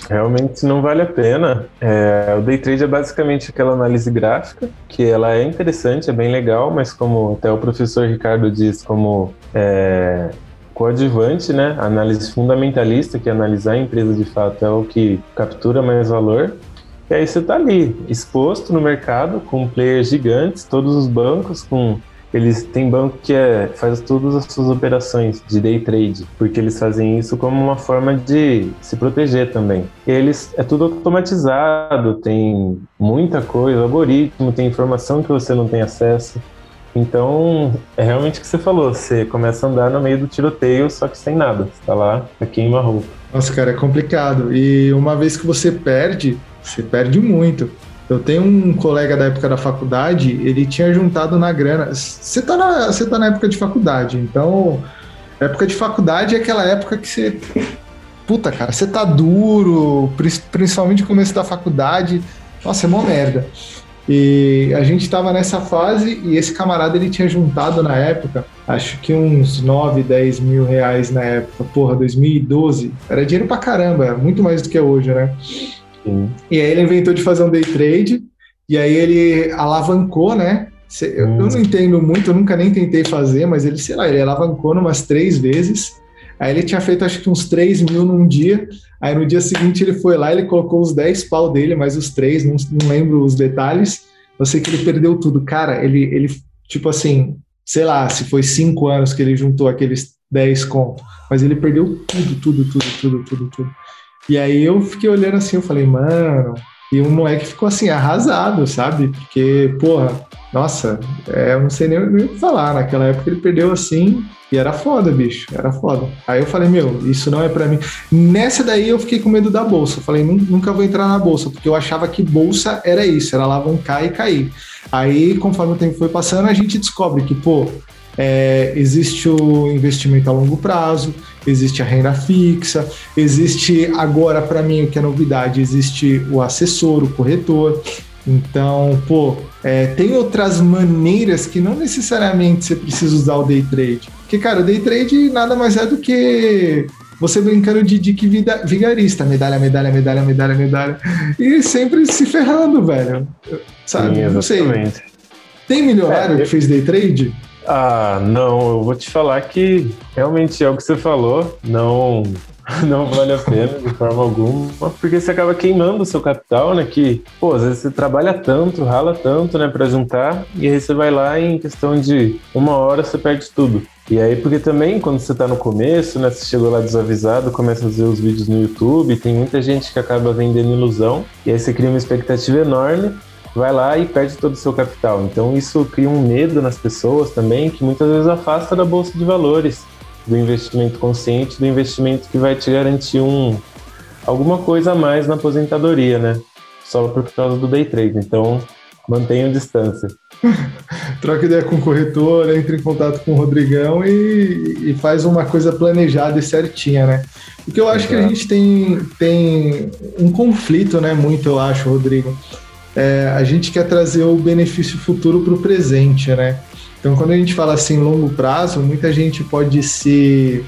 Realmente não vale a pena. É, o day trade é basicamente aquela análise gráfica, que ela é interessante, é bem legal, mas como até o professor Ricardo diz, como é, coadjuvante, né? Análise fundamentalista, que é analisar a empresa de fato, é o que captura mais valor. E aí você está ali, exposto no mercado, com players gigantes, todos os bancos com eles têm banco que é, faz todas as suas operações de day trade, porque eles fazem isso como uma forma de se proteger também. Eles é tudo automatizado, tem muita coisa, algoritmo, tem informação que você não tem acesso. Então, é realmente o que você falou, você começa a andar no meio do tiroteio, só que sem nada. Você tá lá, a queima-roupa. Nossa, cara, é complicado. E uma vez que você perde, você perde muito. Eu tenho um colega da época da faculdade, ele tinha juntado na grana. Você tá na, você tá na época de faculdade, então. Época de faculdade é aquela época que você. Puta, cara, você tá duro, principalmente no começo da faculdade. Nossa, é mó merda. E a gente estava nessa fase e esse camarada ele tinha juntado na época, acho que uns 9, 10 mil reais na época, porra, 2012. Era dinheiro pra caramba, muito mais do que é hoje, né? Sim. E aí ele inventou de fazer um day trade e aí ele alavancou, né? Eu, hum. eu não entendo muito, eu nunca nem tentei fazer, mas ele, sei lá, ele alavancou umas três vezes. Aí ele tinha feito acho que uns 3 mil num dia. Aí no dia seguinte ele foi lá, ele colocou os 10 pau dele, mais os três, não, não lembro os detalhes. Eu sei que ele perdeu tudo. Cara, ele, ele tipo assim, sei lá, se foi cinco anos que ele juntou aqueles 10 contos, mas ele perdeu tudo, tudo, tudo, tudo, tudo, tudo. E aí eu fiquei olhando assim, eu falei, mano, e o moleque ficou assim, arrasado, sabe? Porque, porra, nossa, é, eu não sei nem, o que falar. Naquela época ele perdeu assim e era foda, bicho, era foda. Aí eu falei, meu, isso não é para mim. Nessa daí eu fiquei com medo da bolsa. Eu falei, nunca vou entrar na bolsa, porque eu achava que bolsa era isso, era alavancar e cair. Aí, conforme o tempo foi passando, a gente descobre que, pô, é, existe o investimento a longo prazo, existe a renda fixa, existe agora, para mim, o que é novidade, existe o assessor, o corretor. Então, pô, é, tem outras maneiras que não necessariamente você precisa usar o day trade. Porque, cara, o day trade nada mais é do que você brincando de Dick Vigarista, medalha, medalha, medalha, medalha, medalha, e sempre se ferrando, velho. Sabe? Sim, não sei. Tem milionário é, eu... que fez day trade? Ah, não, eu vou te falar que realmente é o que você falou, não não vale a pena de forma alguma, porque você acaba queimando o seu capital, né? Que, pô, às vezes você trabalha tanto, rala tanto, né, para juntar, e aí você vai lá e em questão de uma hora você perde tudo. E aí, porque também quando você tá no começo, né, você chegou lá desavisado, começa a fazer os vídeos no YouTube, tem muita gente que acaba vendendo ilusão, e aí você cria uma expectativa enorme, vai lá e perde todo o seu capital. Então isso cria um medo nas pessoas também, que muitas vezes afasta da bolsa de valores do investimento consciente, do investimento que vai te garantir um alguma coisa a mais na aposentadoria, né? Só por causa do day trade. Então, mantenha distância. Troca ideia com o corretor, entre em contato com o Rodrigão e, e faz uma coisa planejada e certinha, né? Porque eu acho Exato. que a gente tem, tem um conflito, né? Muito, eu acho, Rodrigo. É, a gente quer trazer o benefício futuro para o presente, né? Então, quando a gente fala assim longo prazo, muita gente pode se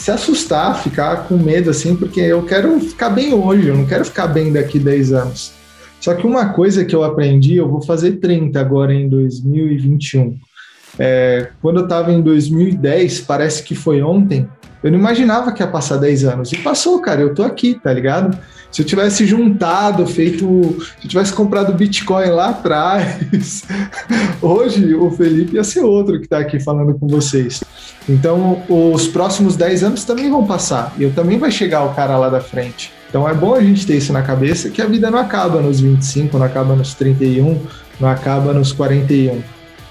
se assustar, ficar com medo assim, porque eu quero ficar bem hoje, eu não quero ficar bem daqui 10 anos. Só que uma coisa que eu aprendi, eu vou fazer 30 agora em 2021. É, quando eu estava em 2010, parece que foi ontem, eu não imaginava que ia passar 10 anos. E passou, cara, eu tô aqui, tá ligado? Se eu tivesse juntado, feito. Se eu tivesse comprado Bitcoin lá atrás, hoje o Felipe ia ser outro que está aqui falando com vocês. Então, os próximos 10 anos também vão passar. E eu também vai chegar o cara lá da frente. Então é bom a gente ter isso na cabeça que a vida não acaba nos 25, não acaba nos 31, não acaba nos 41.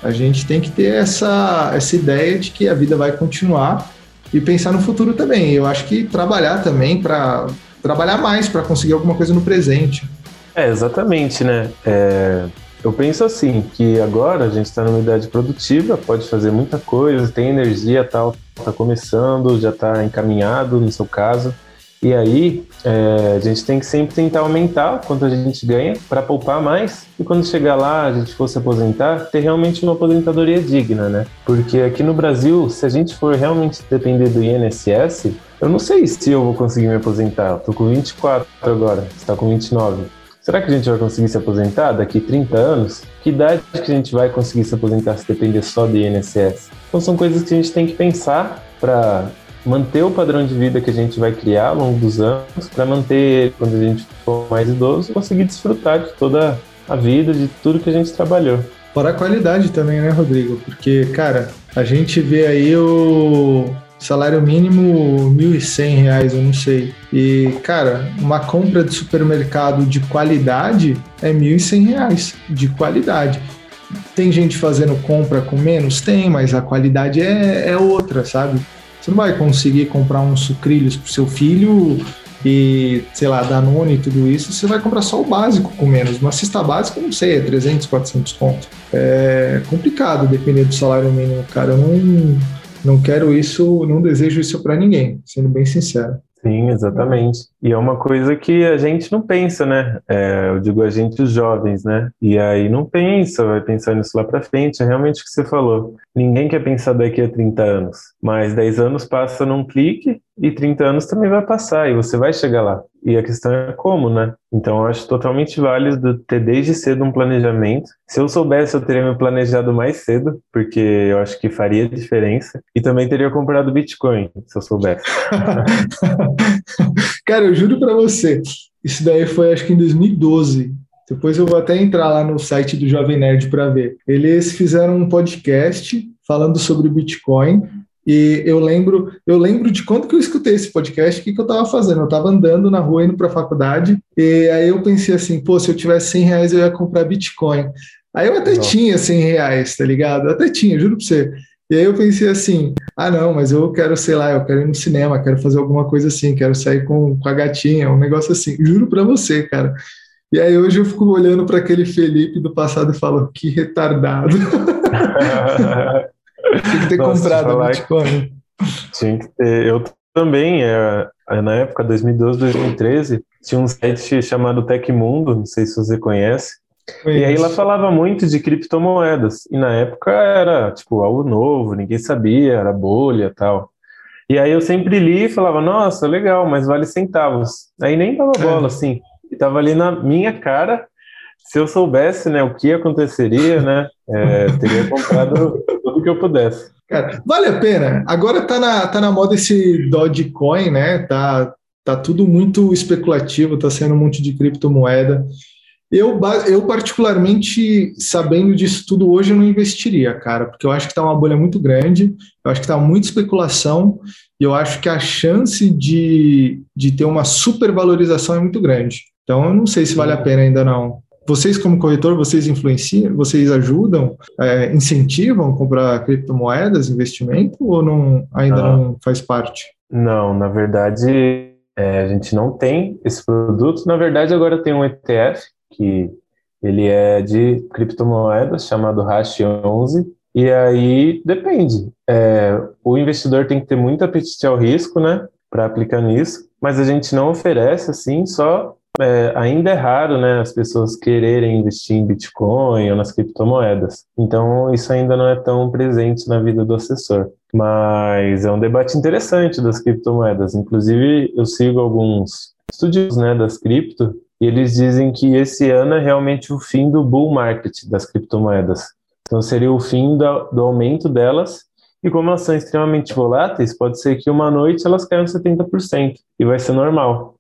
A gente tem que ter essa, essa ideia de que a vida vai continuar e pensar no futuro também. Eu acho que trabalhar também para trabalhar mais para conseguir alguma coisa no presente. É, exatamente, né? É, eu penso assim, que agora a gente está numa idade produtiva, pode fazer muita coisa, tem energia tal, está começando, já está encaminhado no seu caso. E aí, é, a gente tem que sempre tentar aumentar quanto a gente ganha para poupar mais. E quando chegar lá, a gente for se aposentar, ter realmente uma aposentadoria digna, né? Porque aqui no Brasil, se a gente for realmente depender do INSS, eu não sei se eu vou conseguir me aposentar. Eu tô com 24 agora, você tá com 29. Será que a gente vai conseguir se aposentar daqui 30 anos? Que idade que a gente vai conseguir se aposentar se depender só do INSS? Então são coisas que a gente tem que pensar para manter o padrão de vida que a gente vai criar ao longo dos anos, para manter, quando a gente for mais idoso, conseguir desfrutar de toda a vida, de tudo que a gente trabalhou. Fora a qualidade também, né, Rodrigo? Porque, cara, a gente vê aí o salário mínimo R$ 1.100, eu não sei. E, cara, uma compra de supermercado de qualidade é R$ 1.100 de qualidade. Tem gente fazendo compra com menos? Tem, mas a qualidade é, é outra, sabe? Você não vai conseguir comprar uns sucrilhos para seu filho e, sei lá, Danone e tudo isso, você vai comprar só o básico com menos. Uma cesta básica, não sei, é 300, 400 pontos. É complicado depender do salário mínimo, cara. Eu não não quero isso, não desejo isso para ninguém, sendo bem sincero. Sim, exatamente. E é uma coisa que a gente não pensa, né? É, eu digo a gente, os jovens, né? E aí não pensa, vai pensar nisso lá para frente. É realmente o que você falou. Ninguém quer pensar daqui a 30 anos, mas 10 anos passa num clique e 30 anos também vai passar e você vai chegar lá. E a questão é como, né? Então eu acho totalmente válido ter desde cedo um planejamento. Se eu soubesse, eu teria me planejado mais cedo, porque eu acho que faria diferença. E também teria comprado Bitcoin, se eu soubesse. Cara, eu juro para você, isso daí foi acho que em 2012. Depois eu vou até entrar lá no site do Jovem Nerd para ver. Eles fizeram um podcast falando sobre Bitcoin e eu lembro, eu lembro de quando que eu escutei esse podcast, o que, que eu estava fazendo? Eu estava andando na rua, indo para a faculdade, e aí eu pensei assim, pô, se eu tivesse 100 reais eu ia comprar Bitcoin. Aí eu até não. tinha 100 reais, tá ligado? Eu até tinha, juro para você. E aí eu pensei assim, ah não, mas eu quero, sei lá, eu quero ir no cinema, quero fazer alguma coisa assim, quero sair com, com a gatinha, um negócio assim. Juro para você, cara. E aí hoje eu fico olhando para aquele Felipe do passado e falo, que retardado. Tinha que ter Nossa, comprado Bitcoin. Tinha que ter. Eu também, é, é na época, 2012, 2013, tinha um site chamado Tecmundo, não sei se você conhece. E aí ela falava muito de criptomoedas. E na época era, tipo, algo novo, ninguém sabia, era bolha e tal. E aí eu sempre li e falava, nossa, legal, mas vale centavos. Aí nem dava é. bola, é. assim. E tava ali na minha cara. Se eu soubesse, né, o que aconteceria, né, é, teria comprado tudo que eu pudesse. Cara, vale a pena. Agora tá na, tá na moda esse Dogecoin, né? Tá, tá tudo muito especulativo, tá sendo um monte de criptomoeda. Eu, eu, particularmente, sabendo disso tudo hoje, eu não investiria, cara, porque eu acho que está uma bolha muito grande, eu acho que está muita especulação, e eu acho que a chance de, de ter uma supervalorização é muito grande. Então, eu não sei se vale a pena ainda não. Vocês, como corretor, vocês influenciam, vocês ajudam, é, incentivam a comprar criptomoedas, investimento, ou não, ainda não, não faz parte? Não, na verdade, é, a gente não tem esse produto. Na verdade, agora tem um ETF, que ele é de criptomoedas, chamado Hash 11, e aí depende. É, o investidor tem que ter muito apetite ao risco, né, para aplicar nisso, mas a gente não oferece assim só é, ainda é raro, né, as pessoas quererem investir em Bitcoin ou nas criptomoedas. Então, isso ainda não é tão presente na vida do assessor. Mas é um debate interessante das criptomoedas. Inclusive, eu sigo alguns estudiosos, né, das cripto, e eles dizem que esse ano é realmente o fim do bull market das criptomoedas. Então, seria o fim do, aumento delas e como elas são extremamente voláteis, pode ser que uma noite elas caiam 70% e vai ser normal.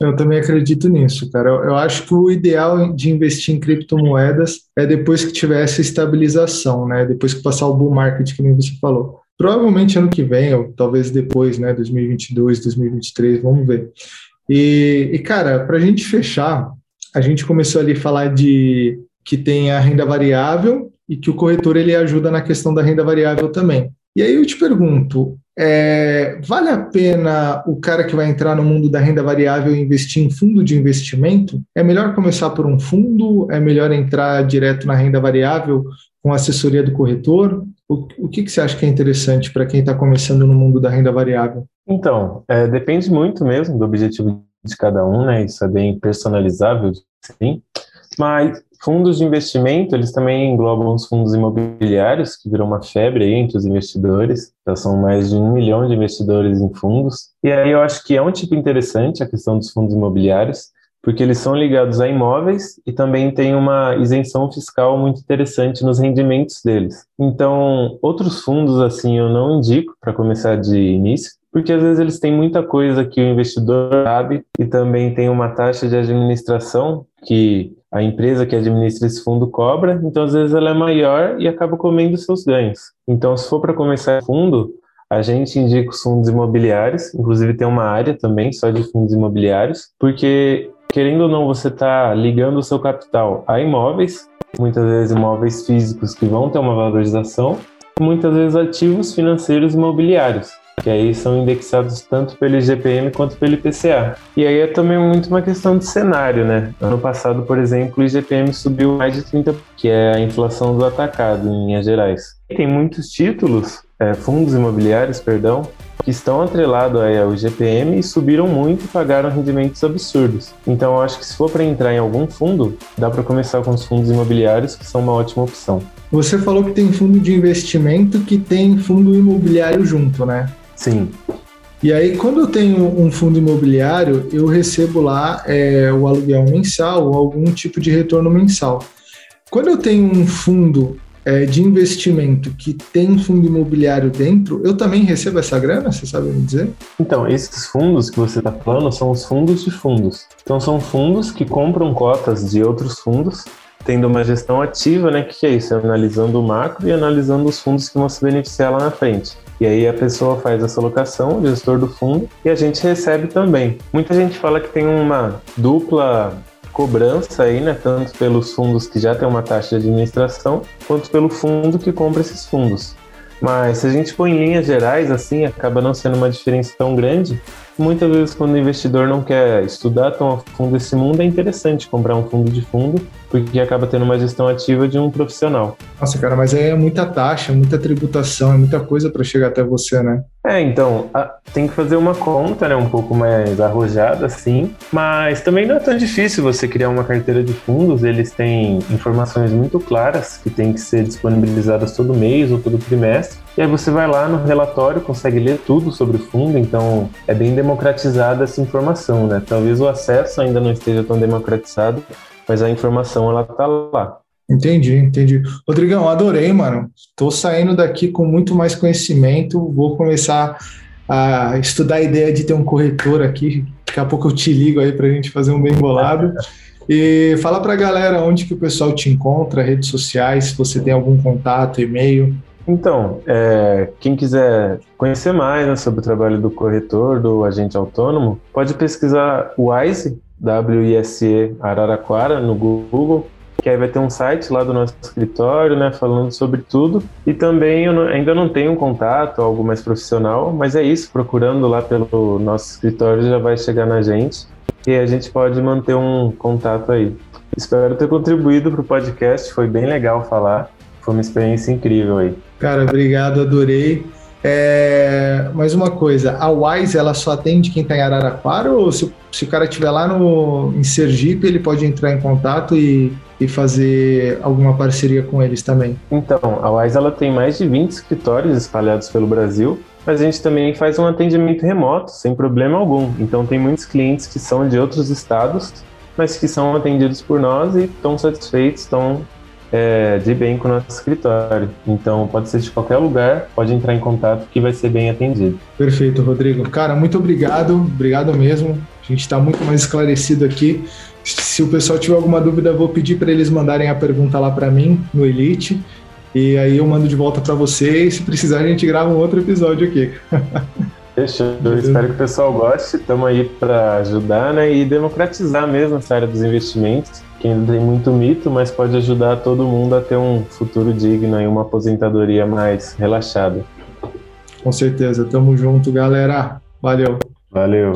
Eu também acredito nisso, cara. Eu, eu, acho que o ideal de investir em criptomoedas é depois que tiver essa estabilização, né? Depois que passar o bull market, que nem você falou. Provavelmente ano que vem, ou talvez depois, né? 2022, 2023, vamos ver. E, e cara, para a gente fechar, a gente começou ali a falar de que tem a renda variável e que o corretor ele ajuda na questão da renda variável também. E aí eu te pergunto, é, vale a pena o cara que vai entrar no mundo da renda variável investir em fundo de investimento? É melhor começar por um fundo? É melhor entrar direto na renda variável com assessoria do corretor? O, o que, que você acha que é interessante para quem está começando no mundo da renda variável? Então, é, depende muito mesmo do objetivo de cada um, né? Isso é bem personalizável, sim. Mas fundos de investimento, eles também englobam os fundos imobiliários, que virou uma febre aí entre os investidores. Já são mais de um milhão de investidores em fundos. E aí eu acho que é um tipo interessante a questão dos fundos imobiliários, porque eles são ligados a imóveis e também tem uma isenção fiscal muito interessante nos rendimentos deles. Então, outros fundos assim eu não indico para começar de início, porque às vezes eles têm muita coisa que o investidor sabe e também tem uma taxa de administração que a empresa que administra esse fundo cobra, então às vezes ela é maior e acaba comendo seus ganhos. Então, se for para começar fundo, a gente indica os fundos imobiliários, inclusive tem uma área também só de fundos imobiliários, porque querendo ou não, você está ligando o seu capital a imóveis, muitas vezes imóveis físicos que vão ter uma valorização, muitas vezes ativos financeiros imobiliários que aí são indexados tanto pelo IGPM quanto pelo IPCA. E aí é também muito uma questão de cenário, né? Ano passado, por exemplo, o IGPM subiu mais de 30%, que é a inflação do atacado, em linhas gerais. E tem muitos títulos, é, fundos imobiliários, perdão, que estão atrelados ao GPM e subiram muito e pagaram rendimentos absurdos. Então, eu acho que se for para entrar em algum fundo, dá para começar com os fundos imobiliários, que são uma ótima opção. Você falou que tem fundo de investimento que tem fundo imobiliário junto, né? Sim. E aí, quando eu tenho um fundo imobiliário, eu recebo lá é, o aluguel mensal ou algum tipo de retorno mensal. Quando eu tenho um fundo é, de investimento que tem fundo imobiliário dentro, eu também recebo essa grana? Você sabe me dizer? Então, esses fundos que você está falando são os fundos de fundos. Então, são fundos que compram cotas de outros fundos, tendo uma gestão ativa, né? O que é isso? É analisando o macro e analisando os fundos que vão se beneficiar lá na frente. E aí a pessoa faz essa alocação, o gestor do fundo, e a gente recebe também. Muita gente fala que tem uma dupla cobrança aí, né, tanto pelos fundos que já têm uma taxa de administração, quanto pelo fundo que compra esses fundos. Mas se a gente põe em linhas gerais, assim, acaba não sendo uma diferença tão grande. Muitas vezes, quando o investidor não quer estudar tão a fundo esse mundo, é interessante comprar um fundo de fundo, porque acaba tendo uma gestão ativa de um profissional. Nossa, cara, mas é muita taxa, muita tributação, é muita coisa para chegar até você, né? É, então, a, tem que fazer uma conta, né, um pouco mais arrojada, assim, mas também não é tão difícil você criar uma carteira de fundos, eles têm informações muito claras que têm que ser disponibilizadas todo mês ou todo trimestre, e aí você vai lá no relatório, consegue ler tudo sobre o fundo, então é bem democratizada essa informação, né? Talvez o acesso ainda não esteja tão democratizado, mas a informação ela tá lá. Entendi, entendi. Rodrigão, adorei, mano. Tô saindo daqui com muito mais conhecimento. Vou começar a estudar a ideia de ter um corretor aqui. Daqui a pouco eu te ligo aí para a gente fazer um bem bolado. E fala para a galera onde que o pessoal te encontra, redes sociais, se você tem algum contato, e-mail. Então, é, quem quiser conhecer mais né, sobre o trabalho do corretor, do agente autônomo, pode pesquisar o WISE, W-I-S-E Araraquara, no Google que aí vai ter um site lá do nosso escritório, né, falando sobre tudo. E também eu não, ainda não tenho um contato, algo mais profissional, mas é isso, procurando lá pelo nosso escritório já vai chegar na gente e a gente pode manter um contato aí. Espero ter contribuído para o podcast, foi bem legal falar, foi uma experiência incrível aí. Cara, obrigado, adorei. É, mais uma coisa, a Wise ela só atende quem está em Araraquara ou se, se o cara estiver lá no, em Sergipe, ele pode entrar em contato e, e fazer alguma parceria com eles também? Então, a Wise ela tem mais de 20 escritórios espalhados pelo Brasil, mas a gente também faz um atendimento remoto, sem problema algum. Então, tem muitos clientes que são de outros estados, mas que são atendidos por nós e estão satisfeitos, estão é, de bem com o nosso escritório. Então, pode ser de qualquer lugar, pode entrar em contato que vai ser bem atendido. Perfeito, Rodrigo. Cara, muito obrigado, obrigado mesmo. A gente está muito mais esclarecido aqui. Se o pessoal tiver alguma dúvida, eu vou pedir para eles mandarem a pergunta lá para mim no Elite. E aí eu mando de volta para vocês. Se precisar, a gente grava um outro episódio aqui. Fechou. Eu espero que o pessoal goste. Estamos aí para ajudar né, e democratizar mesmo essa área dos investimentos que ainda tem muito mito, mas pode ajudar todo mundo a ter um futuro digno e uma aposentadoria mais relaxada. Com certeza. Tamo junto, galera. Valeu. Valeu.